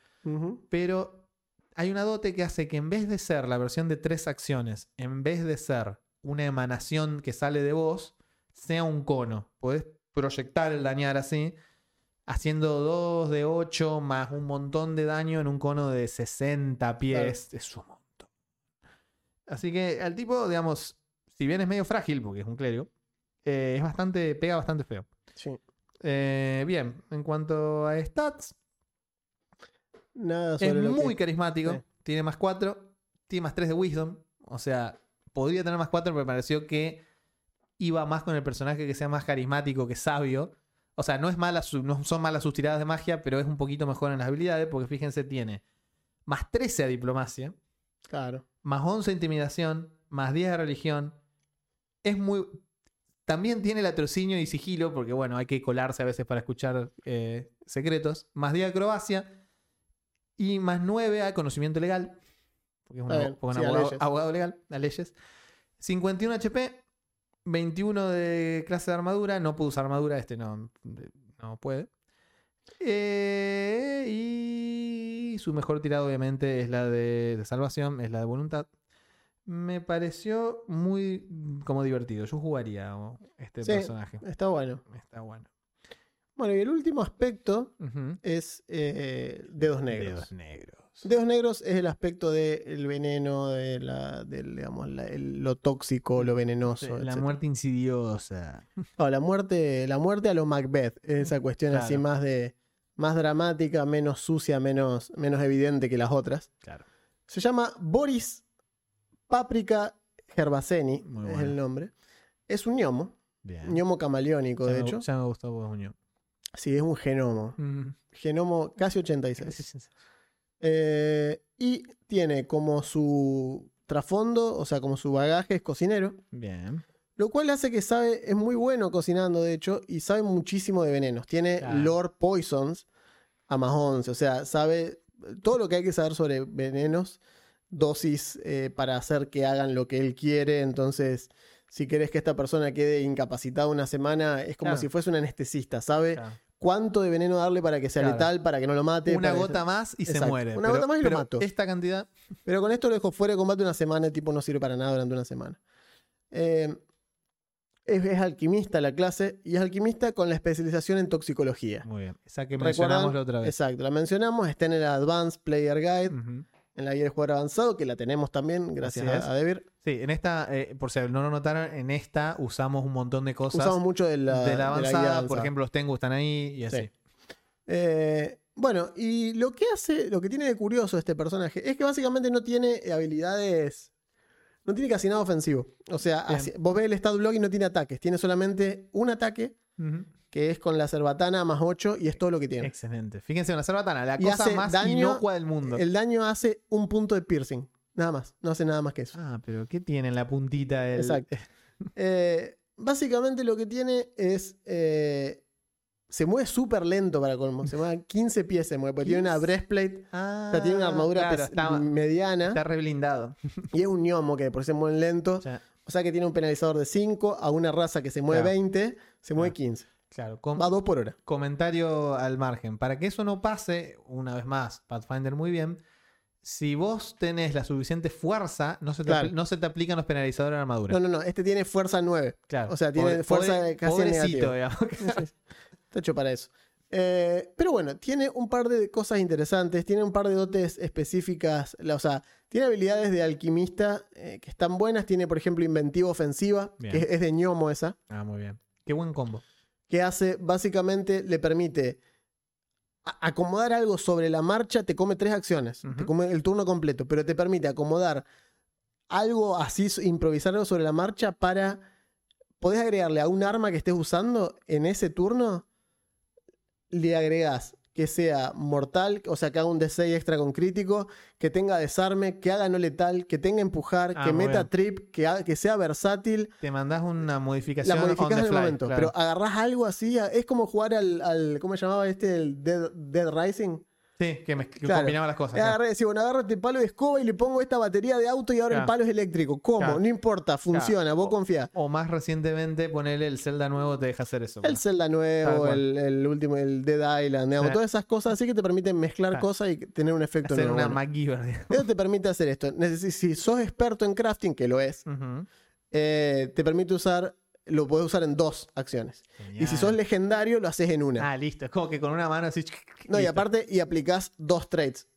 Pero hay una dote que hace que en vez de ser la versión de tres acciones, en vez de ser una emanación que sale de vos, sea un cono. Podés proyectar el dañar así, haciendo 2 de 8 más un montón de daño en un cono de 60 pies. Es un montón. Así que al tipo, digamos, si bien es medio frágil, porque es un clérigo, eh, es bastante, pega bastante feo. Sí. Eh, bien, en cuanto a stats, Nada es sobre lo muy que... carismático. Sí. Tiene más 4. Tiene más 3 de Wisdom. O sea, podría tener más 4, pero me pareció que iba más con el personaje que sea más carismático que sabio. O sea, no, es mala su- no son malas sus tiradas de magia, pero es un poquito mejor en las habilidades. Porque fíjense, tiene más 13 a diplomacia. Claro. más 11 intimidación, más 10 de religión. Es muy. También tiene latrocinio y sigilo, porque bueno, hay que colarse a veces para escuchar eh, secretos. Más 10 de acrobacia. Y más 9 a conocimiento legal. Porque es un, bien, porque sí, abogado, legal, a leyes. 51 HP. 21 de clase de armadura. No puede usar armadura, este no, no puede. Eh, y su mejor tirada, obviamente, es la de, de salvación, es la de voluntad. Me pareció muy como divertido. Yo jugaría este Sí. personaje. Está bueno. Está bueno. Bueno, y el último aspecto es eh, dedos negros. Dedos negros. Dedos negros es el aspecto del veneno, de la, del, digamos, la- el- lo tóxico, lo venenoso. la muerte insidiosa. No, la muerte, la muerte a lo Macbeth, esa cuestión así más de más dramática, menos sucia, menos, menos evidente que las otras. Claro. Se llama Boris Paprika Gervaseni, Muy es el nombre. Es un gnomo, Bien. gnomo camaleónico, ya de me, hecho. ya me gustó vos, Muñoz. Sí, es un genomo. Mm. Genomo casi 86. Eh, y tiene como su trasfondo, o sea, como su bagaje es cocinero. Bien. Lo cual hace que sabe, es muy bueno cocinando, de hecho, y sabe muchísimo de venenos. Tiene Claro. Lord Poisons a más 11, o sea, sabe todo lo que hay que saber sobre venenos, dosis eh, para hacer que hagan lo que él quiere. Entonces, si querés que esta persona quede incapacitada una semana, es como Claro. si fuese un anestesista, sabe Claro. Cuánto de veneno darle para que sea Claro. letal, para que no lo mate. Una que- gota más y se muere. Una Pero- gota más y lo mato. Esta cantidad. Pero con esto lo dejo fuera de combate una semana, el tipo no sirve para nada durante una semana. Eh, es, es alquimista la clase y es alquimista con la especialización en toxicología. Muy bien. Esa que mencionamos la otra vez. Exacto, la mencionamos, está en el Advanced Player Guide, Ujú. En la guía del jugador avanzado, que la tenemos también, gracias a, Debir. Sí, en esta, eh, por si no lo notaron, en esta usamos un montón de cosas Usamos mucho de la, de la de la avanzada. por ejemplo, los Tengu están ahí y así. Sí. Eh, bueno, y lo que hace, lo que tiene de curioso este personaje es que básicamente no tiene habilidades. No tiene casi nada ofensivo. O sea, vos ves el stat block y no tiene ataques. Tiene solamente un ataque, Que es con la cerbatana más 8, y es todo lo que tiene. Excelente. Fíjense, una cerbatana, la Y cosa hace más daño- inocua del mundo. El daño hace un punto de piercing. Nada más. No hace nada más que eso. Ah, pero ¿qué tiene en la puntita del. Exacto. Eh, básicamente lo que tiene es. eh, se mueve súper lento para colmo. Se mueve a 15 pies, se mueve. Porque tiene una 15. breastplate. Ah, O sea, tiene una armadura claro, está, mediana. está re blindado. Y es un gnomo que por se mueve lento. O sea, O sea que tiene un penalizador de 5 a una raza que se mueve Claro. 20, se mueve Claro. 15. claro, com- Va 2 por hora. comentario al margen. Para que eso no pase, una vez más, Pathfinder muy bien. Si vos tenés la suficiente fuerza, no se te, Claro. apl- no se te aplican los penalizadores de armadura. No, no, no. Este tiene fuerza 9. Claro. o sea, tiene Pobre- fuerza pobre- casi pobrecito, negativa. digamos. Está hecho para eso. Eh, pero bueno, tiene un par de cosas interesantes, tiene un par de dotes específicas, la- o sea, tiene habilidades de alquimista eh, que están buenas, tiene por ejemplo inventiva ofensiva, Bien. que es, es de ñomo esa, Ah, muy bien. Qué buen combo. que hace, básicamente le permite acomodar algo sobre la marcha, te come tres acciones, te come el turno completo, pero te permite acomodar algo así, improvisar algo sobre la marcha para, podés agregarle a un arma que estés usando en ese turno, le agregás que sea mortal, o sea, que haga un D6 extra con crítico, que tenga desarme, que haga no letal, que tenga empujar, Ah, que meta bien. trip, que, haga- que sea versátil. Te mandás una modificación. La modificás en el momento, claro. pero agarrás algo así, es como jugar al, al ¿cómo se llamaba este? El Dead, Dead Rising. Sí, que, me, que Claro. combinaba las cosas. Agarré, decir, bueno, agarro este palo de escoba y le pongo esta batería de auto y ahora el palo es eléctrico. ¿Cómo? No importa, funciona, vos O- confía. O más recientemente, ponerle el Zelda nuevo te deja hacer eso. El Zelda nuevo, el, el último, el Dead Island, digamos, Sí. todas esas cosas así que te permiten mezclar cosas y tener un efecto Hacer nuevo. una MacGyver. digamos. Eso te permite hacer esto. Si sos experto en crafting, que lo es, eh, te permite usar, lo puedes usar en dos acciones. Y si sos legendario, lo haces en una. Ah, listo. Es como que con una mano así. no, y aparte, y aplicás dos traits.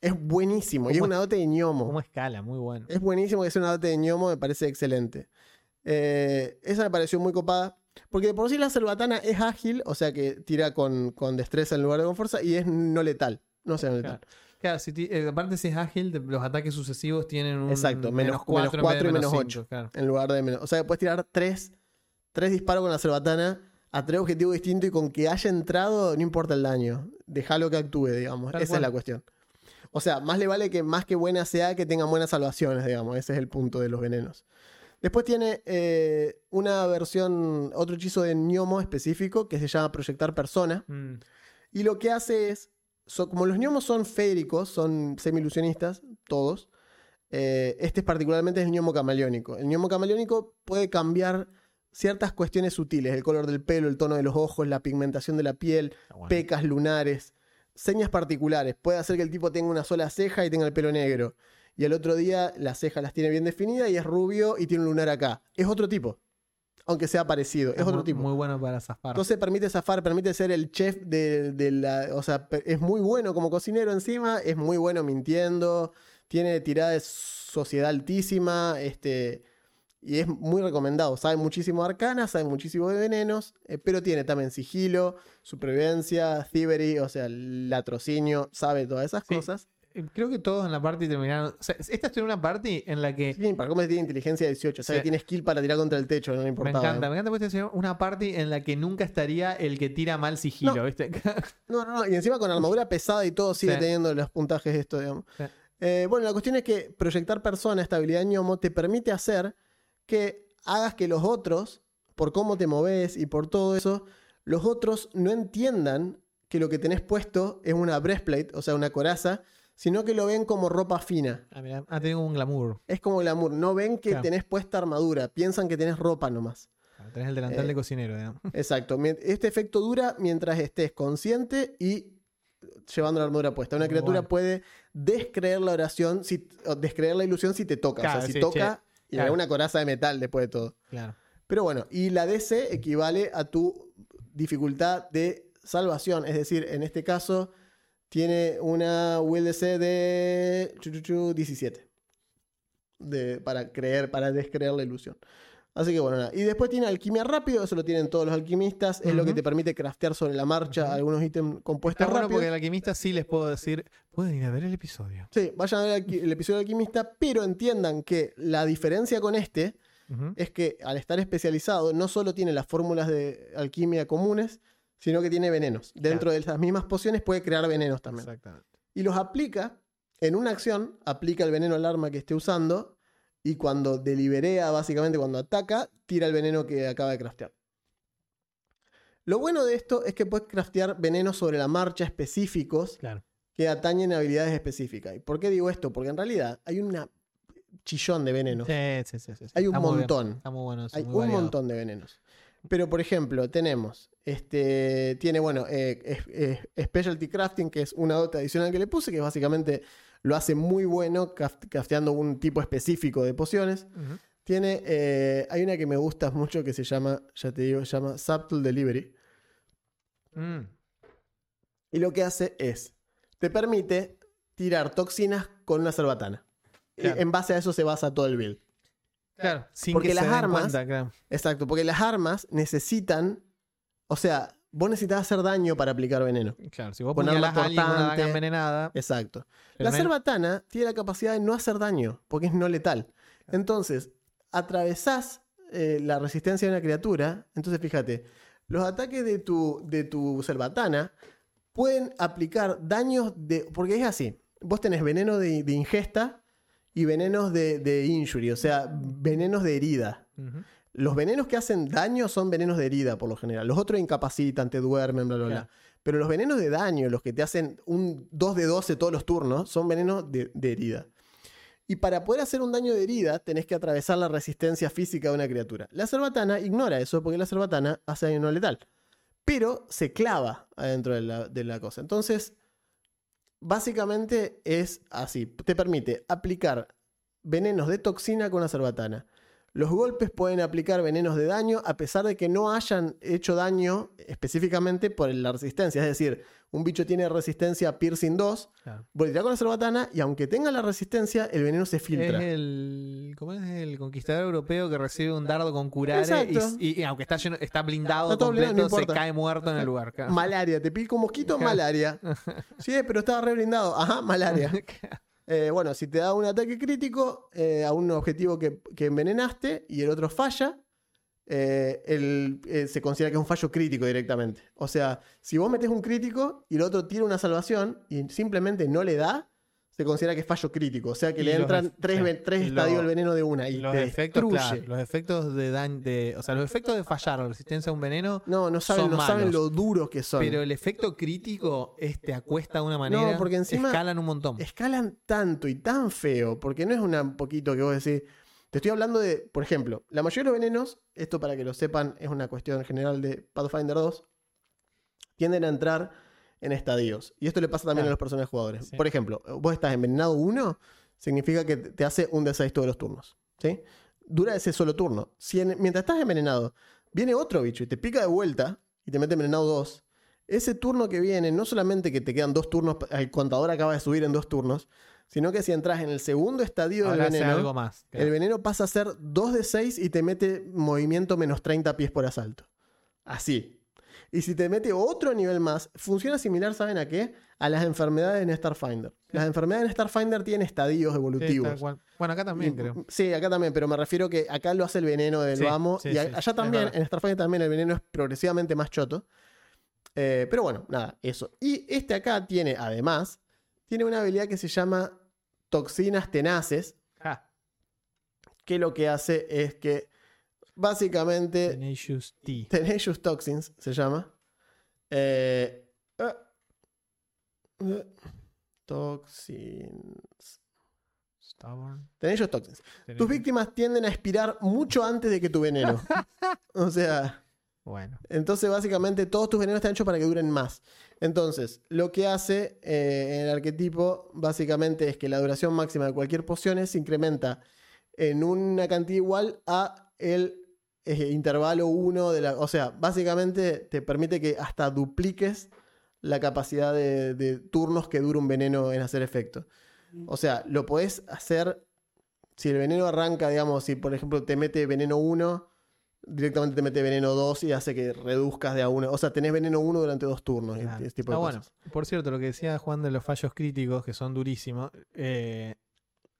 Es buenísimo. Y es ¿Cómo una dote de ñomo. ¿Cómo escala? Muy bueno. Es buenísimo que sea una dote de ñomo, me parece excelente. Eh, esa me pareció muy copada. Porque de por sí la cerbatana es ágil, o sea que tira con, con destreza en lugar de con fuerza, y es no letal. No sea no letal. Claro. Claro, si ti- eh, aparte si es ágil, los ataques sucesivos tienen un Exacto, menos- menos 4 menos cuatro y menos cinco, ocho. claro. En lugar de menos. O sea puedes tirar tres, tres disparos con la cerbatana a tres objetivos distintos y con que haya entrado, no importa el daño. Déjalo que actúe, digamos. Tal Esa cual. es la cuestión. O sea, más le vale que más que buena sea que tengan buenas salvaciones, digamos. Ese es el punto de los venenos. Después tiene eh, una versión, otro hechizo de gnomo específico que se llama proyectar persona. Mm. Y lo que hace es, so- como los gnomos son féricos, son semi-ilusionistas, todos, eh, este es particularmente el gnomo camaleónico. El gnomo camaleónico puede cambiar ciertas cuestiones sutiles, el color del pelo, el tono de los ojos, la pigmentación de la piel, bueno. pecas lunares, señas particulares. Puede hacer que el tipo tenga una sola ceja y tenga el pelo negro. Y al otro día las cejas las tiene bien definidas y es rubio y tiene un lunar acá. Es otro tipo. Aunque sea parecido, es, otro muy, tipo. Muy bueno para zafar. Entonces permite zafar, permite ser el chef de, de la. O sea, es muy bueno como cocinero encima, es muy bueno mintiendo, tiene tirada de sociedad altísima, este. Y es muy recomendado. Sabe muchísimo de arcana, sabe muchísimo de venenos, eh, pero tiene también sigilo, supervivencia, thievery, o sea, latrocinio, sabe todas esas Sí. cosas. Creo que todos en la party terminaron. O sea, esta es una party en la que. Sí, para cómo tiene inteligencia 18, o sea, Sí. que tiene skill para tirar contra el techo, no le Me importa. encanta, me encanta porque esta es una party en la que nunca estaría el que tira mal sigilo, No. ¿viste? No, no, no. Y encima con armadura pesada y todo sigue Sí. teniendo los puntajes esto, digamos. Sí. Eh, bueno, la cuestión es que proyectar persona, esta habilidad de ñomo, te permite hacer que hagas que los otros, por cómo te moves y por todo eso, los otros no entiendan que lo que tenés puesto es una breastplate, o sea, una coraza, sino que lo ven como ropa fina. Ah, mira, ah, tengo un glamour. Es como glamour. No ven que Claro. tenés puesta armadura, piensan que tenés ropa nomás. Ah, Tenés el delantal Eh, de cocinero, digamos. Exacto. Este efecto dura mientras estés consciente y llevando la armadura puesta. Una criatura bueno. puede descreer la oración, si, descreer la ilusión si te toca. o Claro, sea, si sí, toca, y claro. le da una coraza de metal después de todo. Claro. Pero bueno, y la DC equivale a tu dificultad de salvación. Es decir, en este caso, tiene una DC de chu, chu, chu, 17. De, para creer, para descreer la ilusión. Así que bueno, nada. Y después tiene alquimia rápido, eso lo tienen todos los alquimistas. Es lo que te permite craftear sobre la marcha algunos ítems compuestos bueno rápidos. porque el alquimista sí les puedo decir. Pueden ir a ver el episodio. Sí, vayan a ver el, episodio del alquimista, pero entiendan que la diferencia con este es que al estar especializado no solo tiene las fórmulas de alquimia comunes, sino que tiene venenos. Dentro de esas mismas pociones puede crear venenos también. Exactamente. Y los aplica en una acción, aplica el veneno al arma que esté usando y cuando deliberea, básicamente cuando ataca, tira el veneno que acaba de craftear. Lo bueno de esto es que puedes craftear venenos sobre la marcha específicos Claro. que atañen a habilidades específicas. ¿Y por qué digo esto? Porque en realidad hay una chillón de venenos. Sí, sí, sí. Hay un Está muy bien. montón. Está muy bueno. eso, Hay muy un variado. montón de venenos. Pero, por ejemplo, tenemos, este, tiene, bueno, eh, Specialty Crafting, que es una dota adicional que le puse, que básicamente lo hace muy bueno craft- crafteando un tipo específico de pociones. Tiene, eh, hay una que me gusta mucho que se llama, ya te digo, se llama Subtle Delivery. Mm. Y lo que hace es, te permite tirar toxinas con una cerbatana. Y en base a eso se basa todo el build. Claro, sin Porque que las se den armas- cuenta, claro. Exacto, porque las armas necesitan, o sea, vos necesitas hacer daño para aplicar veneno. Claro, si vos Con arma apuñalás a alguien con una daga envenenada, Exacto. La cerbatana tiene la capacidad de no hacer daño, porque es no letal. Entonces, atravesás eh, la resistencia de una criatura. Entonces, fíjate, los ataques de tu, de tu cerbatana pueden aplicar daños de. Porque es así. Vos tenés veneno de, de ingesta y venenos de, de injury, o sea, venenos de herida. Los venenos que hacen daño son venenos de herida, por lo general. Los otros incapacitan, te duermen, bla, bla, bla. Pero los venenos de daño, los que te hacen un 2 de 12 todos los turnos, son venenos de, de herida. Y para poder hacer un daño de herida, tenés que atravesar la resistencia física de una criatura. La cerbatana ignora eso porque la cerbatana hace daño no letal. Pero se clava adentro de la, de la cosa. Entonces, básicamente es así. Te permite aplicar venenos de toxina con la cerbatana. Los golpes pueden aplicar venenos de daño a pesar de que no hayan hecho daño específicamente por la resistencia. Es decir, un bicho tiene resistencia a piercing 2, Claro. tirás con la cerbatana y aunque tenga la resistencia, el veneno se filtra. Es el. ¿Cómo es el conquistador europeo que recibe un dardo con curare y, y- y aunque está lleno, está blindado blindado, completo, no se cae muerto en el lugar. claro. Malaria, te pica un mosquito, malaria. Sí, pero estaba re blindado. Ajá, malaria. Eh, bueno, si te da un ataque crítico eh, a un objetivo que, que envenenaste y el otro falla, eh, eh, se considera que es un fallo crítico directamente. O sea, si vos metés un crítico y el otro tira una salvación y simplemente no le da, se considera que es fallo crítico. O sea que Y le entran tres, sí. tres estadios del veneno de una y los te efectos, destruye. claro, los efectos de daño, de, o sea, los efectos de fallar o resistencia a un veneno, No, no saben, no saben lo duros que son. pero el efecto crítico es, te acuesta de una manera, porque encima- escalan un montón. escalan tanto y tan feo, porque no es un poquito que vos decís. Te estoy hablando de, por ejemplo, la mayoría de los venenos, esto para que lo sepan, es una cuestión general de Pathfinder 2, tienden a entrar en estadios. Y esto le pasa también a los personajes jugadores. Sí. Por ejemplo, vos estás envenenado 1, significa que te hace un D6 todos los turnos. ¿sí? Dura ese solo turno. Si en- mientras estás envenenado, viene otro bicho y te pica de vuelta y te mete envenenado 2, ese turno que viene, no solamente que te quedan dos turnos, el contador acaba de subir en dos turnos, sino que si entras en el segundo estadio Ahora del veneno, algo más. el veneno pasa a ser 2 de 6 y te mete movimiento menos 30 pies por asalto. Así. Y si te mete otro nivel más, funciona similar, ¿saben a qué? A las enfermedades en Starfinder. Las enfermedades en Starfinder tienen estadios evolutivos. Bueno, acá también Y- creo. Sí, acá también, pero me refiero que acá lo hace el veneno del Sí, vamo. sí, y allá también, en Starfinder también el veneno es progresivamente más choto. Eh, pero bueno, nada, eso. Y este acá tiene, además, tiene una habilidad que se llama toxinas tenaces, Ah, que lo que hace es que básicamente Tenacious T. Tenacious Toxins se llama. Eh, ah, eh, toxins. Stubborn. Tenacious Toxins. Tus víctimas tienden a expirar mucho antes de que tu veneno. o sea, Bueno. entonces básicamente todos tus venenos están hechos para que duren más. Entonces, lo que hace eh, en el arquetipo básicamente es que la duración máxima de cualquier poción se incrementa en una cantidad igual a el eh, intervalo 1 de la... O sea, básicamente te permite que hasta dupliques la capacidad de, de turnos que dura un veneno en hacer efecto. O sea, lo podés hacer si el veneno arranca, digamos, si por ejemplo te mete veneno 1, directamente te mete veneno 2 y hace que reduzcas de a 1. O sea, tenés veneno 1 durante dos turnos. Claro. tipo de Ah, bueno, por cierto, lo que decía Juan de los fallos críticos, que son durísimos, eh,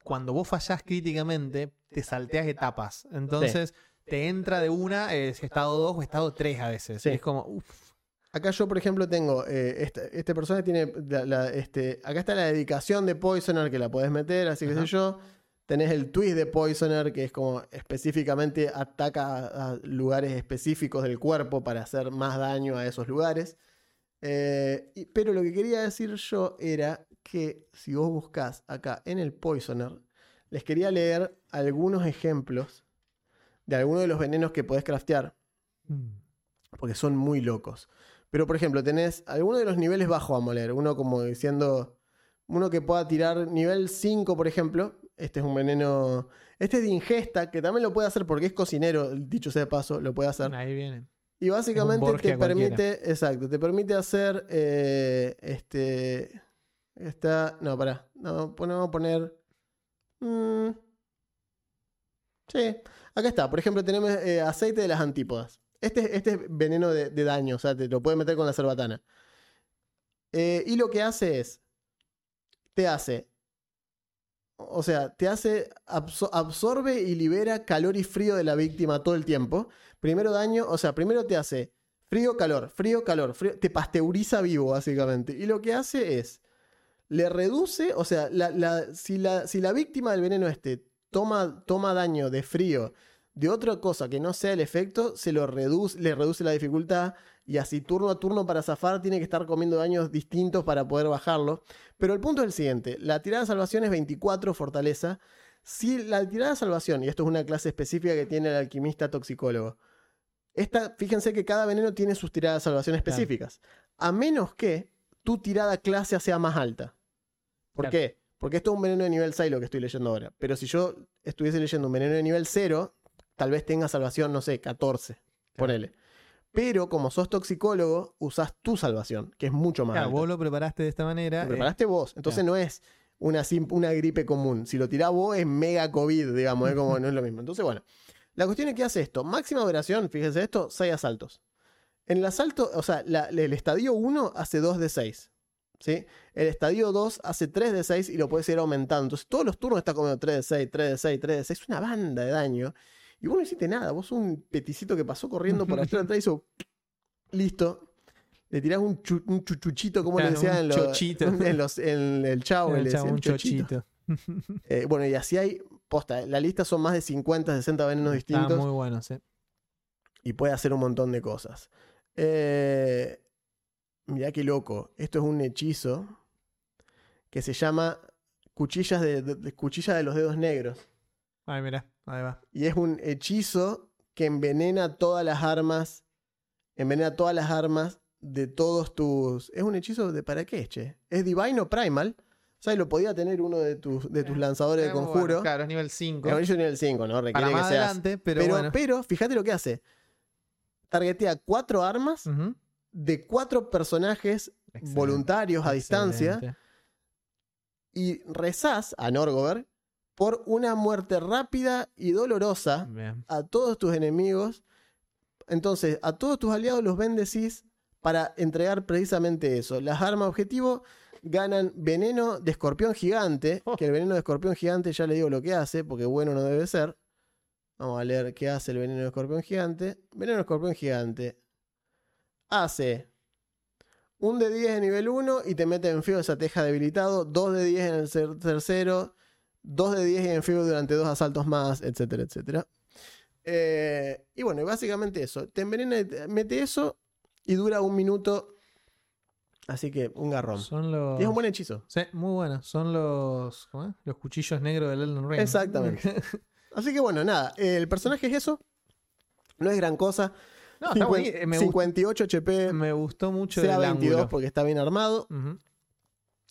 cuando vos fallás críticamente, te salteas etapas. Entonces, te entra de una, si estado 2 o estado 3 a veces. Sí. Es como, uff, Acá yo, por ejemplo, tengo. eh, este, este personaje tiene. la- la- este, acá está la dedicación de Poisoner que la podés meter, así que sé yo. Tenés el twist de Poisoner, que es como específicamente ataca a, a lugares específicos del cuerpo para hacer más daño a esos lugares. Eh, y- pero lo que quería decir yo era que si vos buscás acá en el Poisoner, les quería leer algunos ejemplos de algunos de los venenos que podés craftear mm, porque son muy locos. Pero, por ejemplo, tenés algunos de los niveles bajo a moler. Uno como diciendo, uno que pueda tirar nivel 5, por ejemplo. Este es un veneno, este es de ingesta, que también lo puede hacer porque es cocinero, dicho sea de paso, lo puede hacer. ahí viene. Y básicamente te cualquiera. permite, exacto, te permite hacer, eh, este, está, no, pará, no, vamos a poner, mm, sí, acá está, por ejemplo, tenemos eh, aceite de las antípodas. Este, este es veneno de, daño, o sea, te lo puedes meter con la cerbatana. Eh, y lo que hace es, te hace, o sea, te hace, abso- absorbe y libera calor y frío de la víctima todo el tiempo. Primero daño, o sea, primero te hace frío, calor, frío, calor, frío, te pasteuriza vivo, básicamente. Y lo que hace es, le reduce, o sea, si, la, si la víctima del veneno este toma, toma daño de frío de otra cosa que no sea el efecto, se lo reduce, le reduce la dificultad y así turno a turno para zafar tiene que estar comiendo daños distintos para poder bajarlo. Pero el punto es el siguiente, la tirada de salvación es 24 fortaleza. Si la tirada de salvación, y esto es una clase específica que tiene el alquimista toxicólogo, esta, fíjense que cada veneno tiene sus tiradas de salvación Claro. específicas. A menos que tu tirada clase sea más alta. ¿Por Claro. qué? Porque esto es un veneno de nivel 6 lo que estoy leyendo ahora. Pero si yo estuviese leyendo un veneno de nivel 0, tal vez tenga salvación, no sé, 14. Ponele. Pero como sos toxicólogo, usás tu salvación, que es mucho más Claro, alta. vos lo preparaste de esta manera. Lo eh, preparaste vos. Entonces no es una, una gripe común. Si lo tirás vos es mega COVID, digamos, es como no es lo mismo. Entonces, bueno. La cuestión es que hace esto. Máxima duración, fíjense esto, 6 asaltos. En el asalto, o sea, la- el estadio 1 hace 2 de 6. ¿Sí? El estadio 2 hace 3 de 6 y lo puedes ir aumentando. Entonces todos los turnos está comiendo 3 de 6, 3 de 6, 3 de 6. Es una banda de daño. Y vos no hiciste nada. Vos un peticito que pasó corriendo por atrás y hizo... Listo. le tirás un, chu- un chuchuchito, como le Claro, decían un en, los- en, los, en el chavo, El le chavo, decían un chochito. chochito. Eh, bueno, y así hay, posta, la lista son más de 50, 60 venenos Está distintos muy bueno, sí. y puede hacer un montón de cosas. Eh, mirá qué loco, esto es un hechizo que se llama cuchillas de, de- de- cuchilla de los dedos negros. Ay, mira, ahí va. Y es un hechizo que envenena todas las armas. Envenena todas las armas de todos tus. Es un hechizo de para qué, che. Es Divine o Primal. O sea, lo podía tener uno de tus, de tus lanzadores de Eh, conjuro. bueno, Claro, es nivel 5. Es nivel 5, ¿no? Para Requiere que más seas. adelante, pero, Pero, bueno. pero, fíjate lo que hace. Targetea cuatro armas. De cuatro personajes Excelente, voluntarios a distancia y rezás a Norgover por una muerte rápida y dolorosa Bien. a todos tus enemigos. Entonces, a todos tus aliados los bendecís para entregar precisamente eso. Las armas objetivo ganan veneno de escorpión gigante, Oh. que el veneno de escorpión gigante ya le digo lo que hace, porque bueno no debe ser. Vamos a leer qué hace el veneno de escorpión gigante. Veneno de escorpión gigante hace un de 10 en nivel 1 y te mete en feo esa teja debilitado, 2 de 10 en el cer- tercero, 2 de 10 y en feo durante dos asaltos más, etcétera, etcétera. Eh, y bueno, básicamente eso. Te envenena, mete eso y dura un minuto. Así que un garrón. Son los. Y es un buen hechizo. Sí, muy bueno. Son los. ¿cómo es? Los cuchillos negros del Elden Ring. Exactamente. Así que bueno, nada. El personaje es eso. No es gran cosa. No, está buenísimo. Me, gustó, 58 HP, me gustó mucho el 22 ángulo. porque está bien armado. Ujú.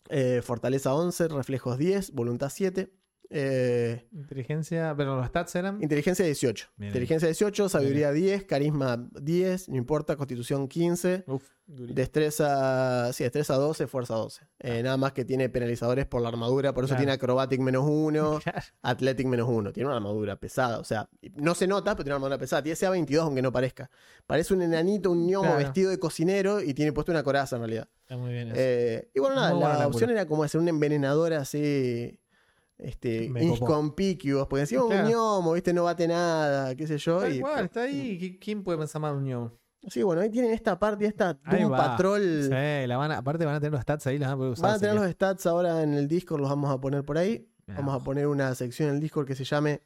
Eh, fortaleza 11, reflejos 10, voluntad 7. Eh, Inteligencia. Pero los stats eran. inteligencia 18. Bien. Inteligencia 18, sabiduría 10, carisma 10, no importa, constitución 15. Uf. Destreza, sí, destreza 12, fuerza 12. Eh, nada más que tiene penalizadores por la armadura, por eso Claro. tiene acrobatic menos 1, Claro. athletic menos 1. Tiene una armadura pesada, o sea, no se nota, pero tiene una armadura pesada. Tiene CA22, aunque no parezca. Parece un enanito, un ñomo Claro. vestido de cocinero y tiene puesto una coraza en realidad. Está muy bien eso. Eh, y bueno, nada, Muy la opción era como hacer un envenenador así. Este, inconspicuous, porque encima Claro. un ñomo, viste, no bate nada, qué sé yo. Y, está ahí. ¿Qui- ¿Quién puede pensar más de un ñomo? Sí, bueno, ahí tienen esta parte, esta Doom. Patrol. Sí, la van a- aparte van a tener los stats ahí, las van a poder usar. Van a tener los stats ahora en el Discord, los vamos a poner por ahí. Vamos a poner una sección en el Discord que se llame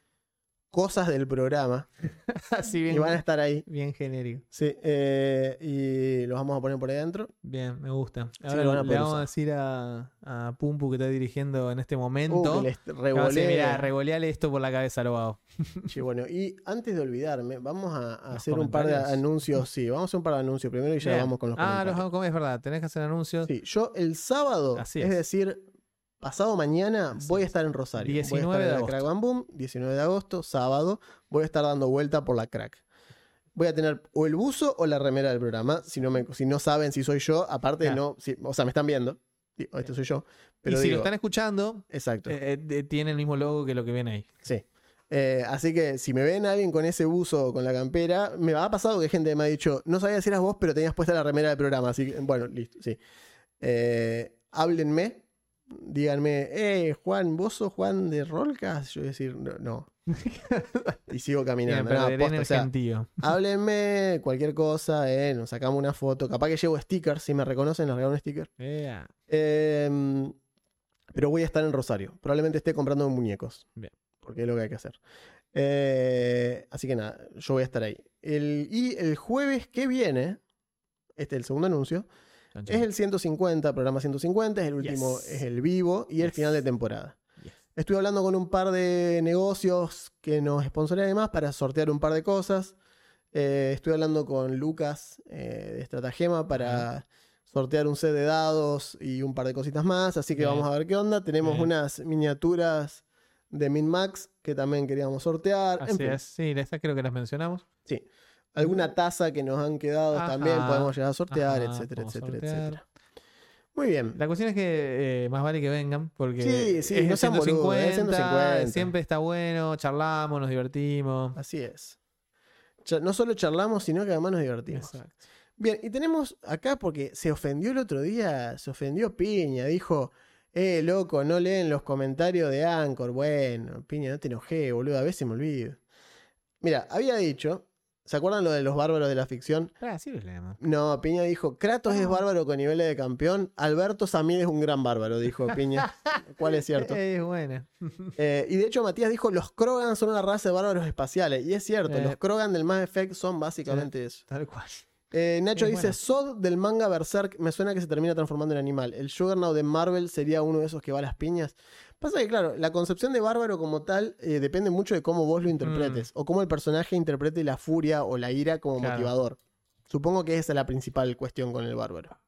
Cosas del programa. Así bien, Y van a estar ahí. bien genérico. Sí, eh, y los vamos a poner por ahí adentro. Bien, me gusta. Sí, Ahora lo van a le vamos a decir a, a Pumpu que está dirigiendo en este Uh, momento. que les a decir, Mirá, revoleale esto por la cabeza, lo hago. Sí, bueno, y antes de olvidarme, vamos a, a hacer un par de anuncios. Sí, vamos a hacer un par de anuncios primero y ya Bien. vamos con los Ah, los es verdad, tenés que hacer anuncios. Sí, yo el sábado, Así es. es. decir, pasado mañana, voy a es. estar en Rosario. 19 voy a estar de en la agosto. Crack Bam Boom, 19 de agosto, sábado, voy a estar dando vuelta por la crack. Voy a tener o el buzo o la remera del programa. Si no, me, si no saben si soy yo, aparte Claro. no, si- o sea, me están viendo. Digo, Este soy yo. Pero y si digo, lo están escuchando, exacto. eh, eh, tiene el mismo logo que lo que viene ahí. Sí. Eh, así que si me ven a alguien con ese buzo o con la campera, me ha pasado que gente me ha dicho, no sabía si eras vos, pero tenías puesta la remera del programa. Así que, bueno, listo, sí. Háblenme, díganme, eh, Juan, ¿vos sos Juan de Rolcas? Yo voy a decir, no. no. y sigo caminando. En o sea, gentío. háblenme, cualquier cosa, eh, nos sacamos una foto. Capaz que llevo stickers, si me reconocen, les regalo un sticker. Ea. Eh, pero voy a estar en Rosario. Probablemente esté comprando muñecos. Bien. Porque es lo que hay que hacer. Eh, así que nada, yo voy a estar ahí. El- y el jueves que viene, este es el segundo anuncio, Es el 150, programa 150, es el último, Yes. es el vivo y el final de temporada. Yes. Estuve hablando con un par de negocios que nos sponsorean además para sortear un par de cosas. Eh, estuve hablando con Lucas eh, de Estratagema para sortear un set de dados y un par de cositas más. Así que Bien. vamos a ver qué onda. Tenemos Bien. unas miniaturas de Minmax que también queríamos sortear. En Así fin, es. Sí, estas creo que las mencionamos. Sí. Alguna taza que nos han quedado Ajá. también podemos llegar a sortear, Ajá, etcétera, etcétera, sortear. etcétera. Muy bien. La cuestión es que eh, más vale que vengan porque Sí, sí, es no el sean boludos, es 150. siempre está bueno, charlamos, nos divertimos. Así es. No solo charlamos, sino que además nos divertimos. Exacto. Bien, y tenemos acá porque se ofendió el otro día, se ofendió Piña, dijo, eh, loco, no leen los comentarios de Anchor. Bueno, Piña, no te enojé, boludo, a veces me olvido. Mira, había dicho, ¿Se acuerdan lo de los bárbaros de la ficción? Ah, sí los leemos. No, Piña dijo, Kratos Ah. es bárbaro con niveles de campeón, Alberto Samir es un gran bárbaro, dijo Piña. ¿Cuál es cierto? Es buena. Eh, y de hecho Matías dijo, los Krogan son una raza de bárbaros espaciales. Y es cierto, Eh. los Krogan del Mass Effect son básicamente eso. Tal cual. Eh, Nacho Es dice, buena. Sod del manga Berserk me suena que se termina transformando en animal. El Juggernaut de Marvel sería uno de esos que va a las piñas. Pasa que, claro, la concepción de bárbaro como tal eh, depende mucho de cómo vos lo interpretes. O cómo el personaje interprete la furia o la ira como Mm. Claro. motivador. Supongo que esa es la principal cuestión con el bárbaro.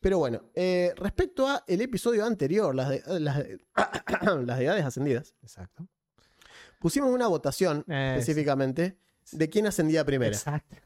Pero bueno, eh, respecto a el episodio anterior, las, de- las, de- las deidades ascendidas, Exacto. pusimos una votación Eh, específicamente de quién ascendía primero. Exacto.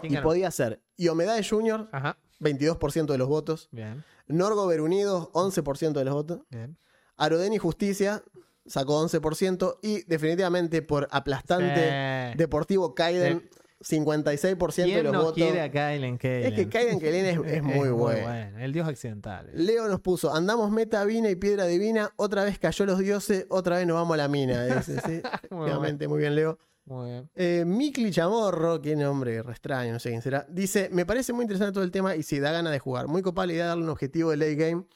¿Quién Y podía ser Iomedade Jr., Ajá. 22% de los votos. Bien, Norgo Berunidos, 11% de los votos. bien. Arodeni Justicia sacó 11%. Y definitivamente por aplastante Sí. Deportivo Kaiden, 56% de ¿Quién los no votos. quiere a Kylen? Es que Kaiden Kelen es, es muy bueno. El dios accidental. Leo nos puso, andamos meta vina y piedra divina, otra vez cayó los dioses, otra vez nos vamos a la mina. Dice, sí, Muy efectivamente, muy bien, Leo. Muy bien. Eh, Mikli Chamorro, qué nombre re extraño, no sé quién será, dice: Me parece muy interesante todo el tema y si da ganas de jugar. Muy copada la idea de darle un objetivo de late game,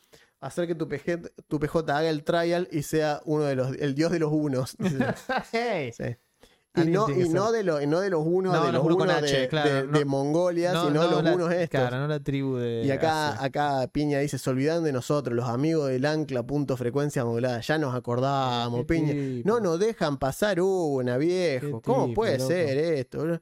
hacer que tu PJ, tu PJ haga el trial y sea uno de los, el dios de los unos. Sí. Y, no, y no, de lo- y no de los unos No, de los los unos con H, de, claro, de- no. de Mongolia, sino los la- unos estos. Claro, no la tribu de. Y acá, Asia. acá Piña dice, se olvidan de nosotros, los amigos del ancla, punto frecuencia modulada. Ya nos acordábamos, Piña. tipo. No nos dejan pasar una, viejo. Qué ¿Cómo tipo, puede loco. ser esto?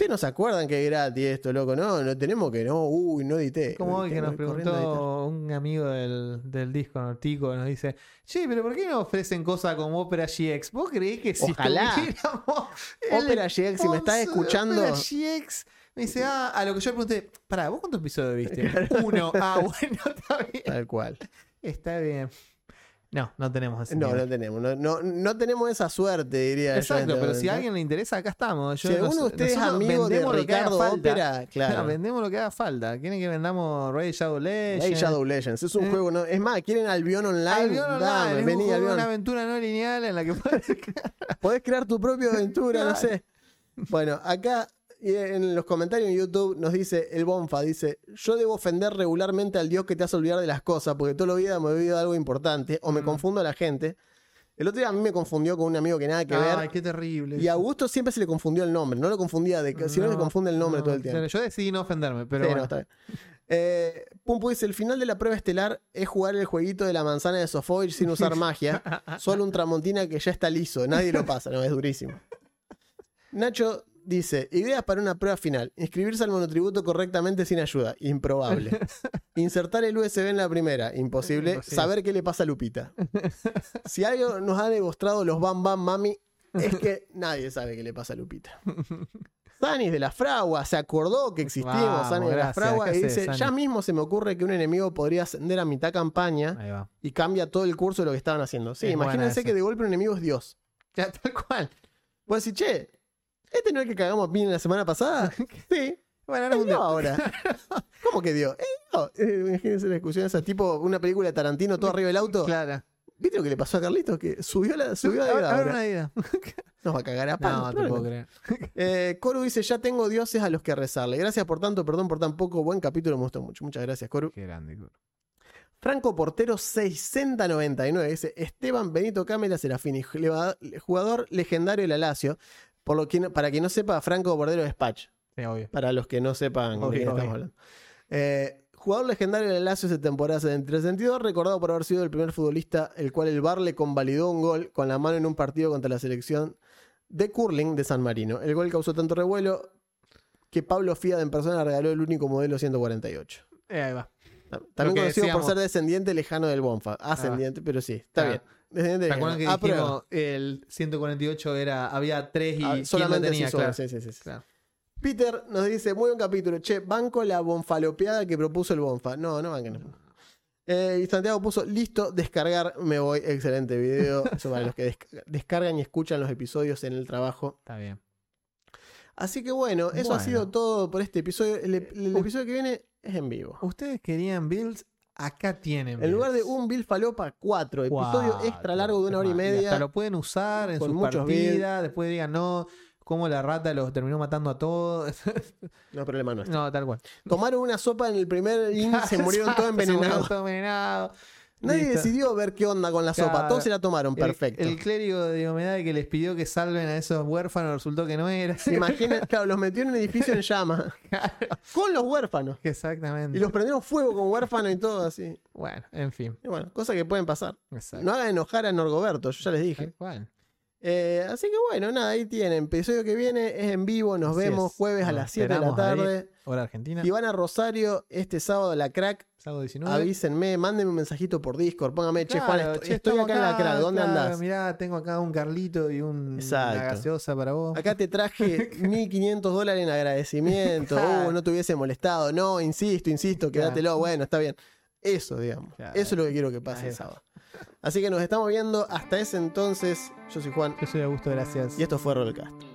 Ustedes no se acuerdan que es gratis esto, loco. No, no tenemos que, no, uy, no edité. Como hoy que nos preguntó un amigo del, del disco Nortico, nos dice, che, pero ¿por qué no ofrecen cosas como Opera GX? ¿Vos creés que si Ojalá. Opera GX, si me estás escuchando- Opera GX, me dice, ah, a lo que yo le pregunté, pará, ¿vos cuántos episodios viste? Uno. Ah, bueno, está bien. Tal cual. Está bien. No, no tenemos ese No, nivel. no tenemos. No, no, no tenemos esa suerte, diría yo. Exacto, pero si a alguien le interesa, acá estamos. Yo Si alguno de ustedes es amigo de Ricardo. Opera, claro. vendemos lo que haga falta. Quieren que vendamos Ray Shadow Legends. Hey, Shadow Legends. Es un Eh. juego, ¿no? Es más, ¿quieren Albion Online? Albion Dame, Online, es vení, un juego, Albion. una aventura no lineal en la que puedes... Podés crear tu propia aventura, no sé. Bueno, acá y en los comentarios en YouTube nos dice el Bonfa, dice, yo debo ofender regularmente al Dios que te hace olvidar de las cosas, porque toda la vida me he olvidado de algo importante, o me Mm. confundo a la gente. El otro día a mí me confundió con un amigo que nada que Ay, ver. qué terrible. Y a Augusto siempre se le confundió el nombre, no lo confundía de si no le confunde el nombre no, todo el tiempo. Yo decidí no ofenderme, pero Sí, no, bueno. está bien. Eh, Pumpo dice: el final de la prueba estelar es jugar el jueguito de la manzana de Sofovich sin usar magia. Solo un Tramontina que ya está liso. Nadie lo pasa, no, es durísimo. Nacho dice: ideas para una prueba final. Inscribirse al monotributo correctamente sin ayuda. Improbable. Insertar el USB en la primera. Imposible. Imposible. Saber qué le pasa a Lupita. Si algo nos ha demostrado los Bam Bam Mami, es que nadie sabe qué le pasa a Lupita. Sanis de la Fragua se acordó que existimos, Vamos, Sanis de la. Fragua, ¿Qué y dice? Ya mismo se me ocurre que un enemigo podría ascender a mitad campaña y cambia todo el curso de lo que estaban haciendo. Sí, Es imagínense que de golpe un enemigo es Dios. Ya, tal cual. Puedes decir, che, ¿este no es el que cagamos bien la semana pasada? sí. Bueno, ahora Es un de- ahora. ¿Cómo que Dios? Eh, no. Imagínense la discusión esa, tipo una película de Tarantino todo arriba del auto. Claro. ¿Viste lo que le pasó a Carlitos? Que subió la, subió la Ahora- una idea. Nos va a cagar a palo. No, te puedo creer. Eh, Coru dice, ya tengo dioses a los que rezarle. Gracias por tanto, perdón por tan poco. Buen capítulo, me gustó mucho. Muchas gracias, Coru. Qué grande. Curo. Franco Portero 6099 dice Esteban Benito Camela Serafini, jugador- jugador legendario de la Lazio. Por lo que no- para quien no sepa, Franco Portero es Patch. Sí, obvio. Para los que no sepan de quién estamos hablando. Eh, jugador legendario de la Lazio de temporada 73-72, recordado por haber sido el primer futbolista el cual el VAR le convalidó un gol con la mano en un partido contra la selección de curling de San Marino. El gol causó tanto revuelo que Pablo Fiat en persona regaló el único modelo 148. Eh, ahí va. También conocido decíamos. por ser descendiente lejano del Bonfa. Ascendiente, pero sí, está Claro. bien. ¿Te acuerdas que A prueba. dijimos el 148 era, había 3 y Ah, solamente tenía, sí, claro. sí, sí, sí. Claro. Peter nos dice, muy buen capítulo. Che, banco la bonfalopeada que propuso el Bonfa. No, no banquen. Eh, y Santiago puso, listo, descargar, me voy. Excelente video. Eso para los que desca- descargan y escuchan los episodios en el trabajo. Está bien. Así que bueno, eso ha sido todo por este episodio. El, el episodio que viene es en vivo. Ustedes querían builds, acá tienen. En lugar de un Bill Falopa, cuatro. Episodio Cuatro, extra largo de una hora y media. hasta lo pueden usar en sus partidas. Después digan, no, cómo la rata los terminó matando a todos. No es problema nuestro. no, tal cual. Tomaron una sopa en el primer y se murieron todos envenenados. todos envenenados. Nadie Listo. decidió ver qué onda con la sopa. Claro. Todos se la tomaron. El- Perfecto. El, clérigo de Diomedes que les pidió que salven a esos huérfanos resultó que no era. ¿Se imaginan? Claro, los metió en un edificio en llama. Con los huérfanos. Exactamente. Y los prendieron fuego con huérfanos y todo así. Bueno, en fin. Y bueno, cosas que pueden pasar. Exacto. No hagan enojar a Norgoberto, yo ya les dije. cual. Eh, así que bueno, nada, ahí tienen. Episodio que viene es en vivo. Nos Así vemos es. jueves a las 7 de la esperamos ahí. tarde. Hora Argentina. Si van a Rosario este sábado a la crack, Sábado 19. avísenme, mándenme un mensajito por Discord. Póngame, che, Juan, Claro, estoy, che, estoy estamos acá en la crack. ¿Dónde claro, andás? Mirá, tengo acá un Carlito y un, Exacto. una gaseosa para vos. Acá te traje 1500 dólares en agradecimiento. Claro. Uh, no te hubiese molestado. No, insisto, insisto, Claro. quédatelo. Bueno, está bien. Eso, digamos. Claro. Eso es lo que quiero que pase el sábado. Así que nos estamos viendo hasta ese entonces. Yo soy Juan Yo soy Augusto, gracias. y esto fue Rollcast.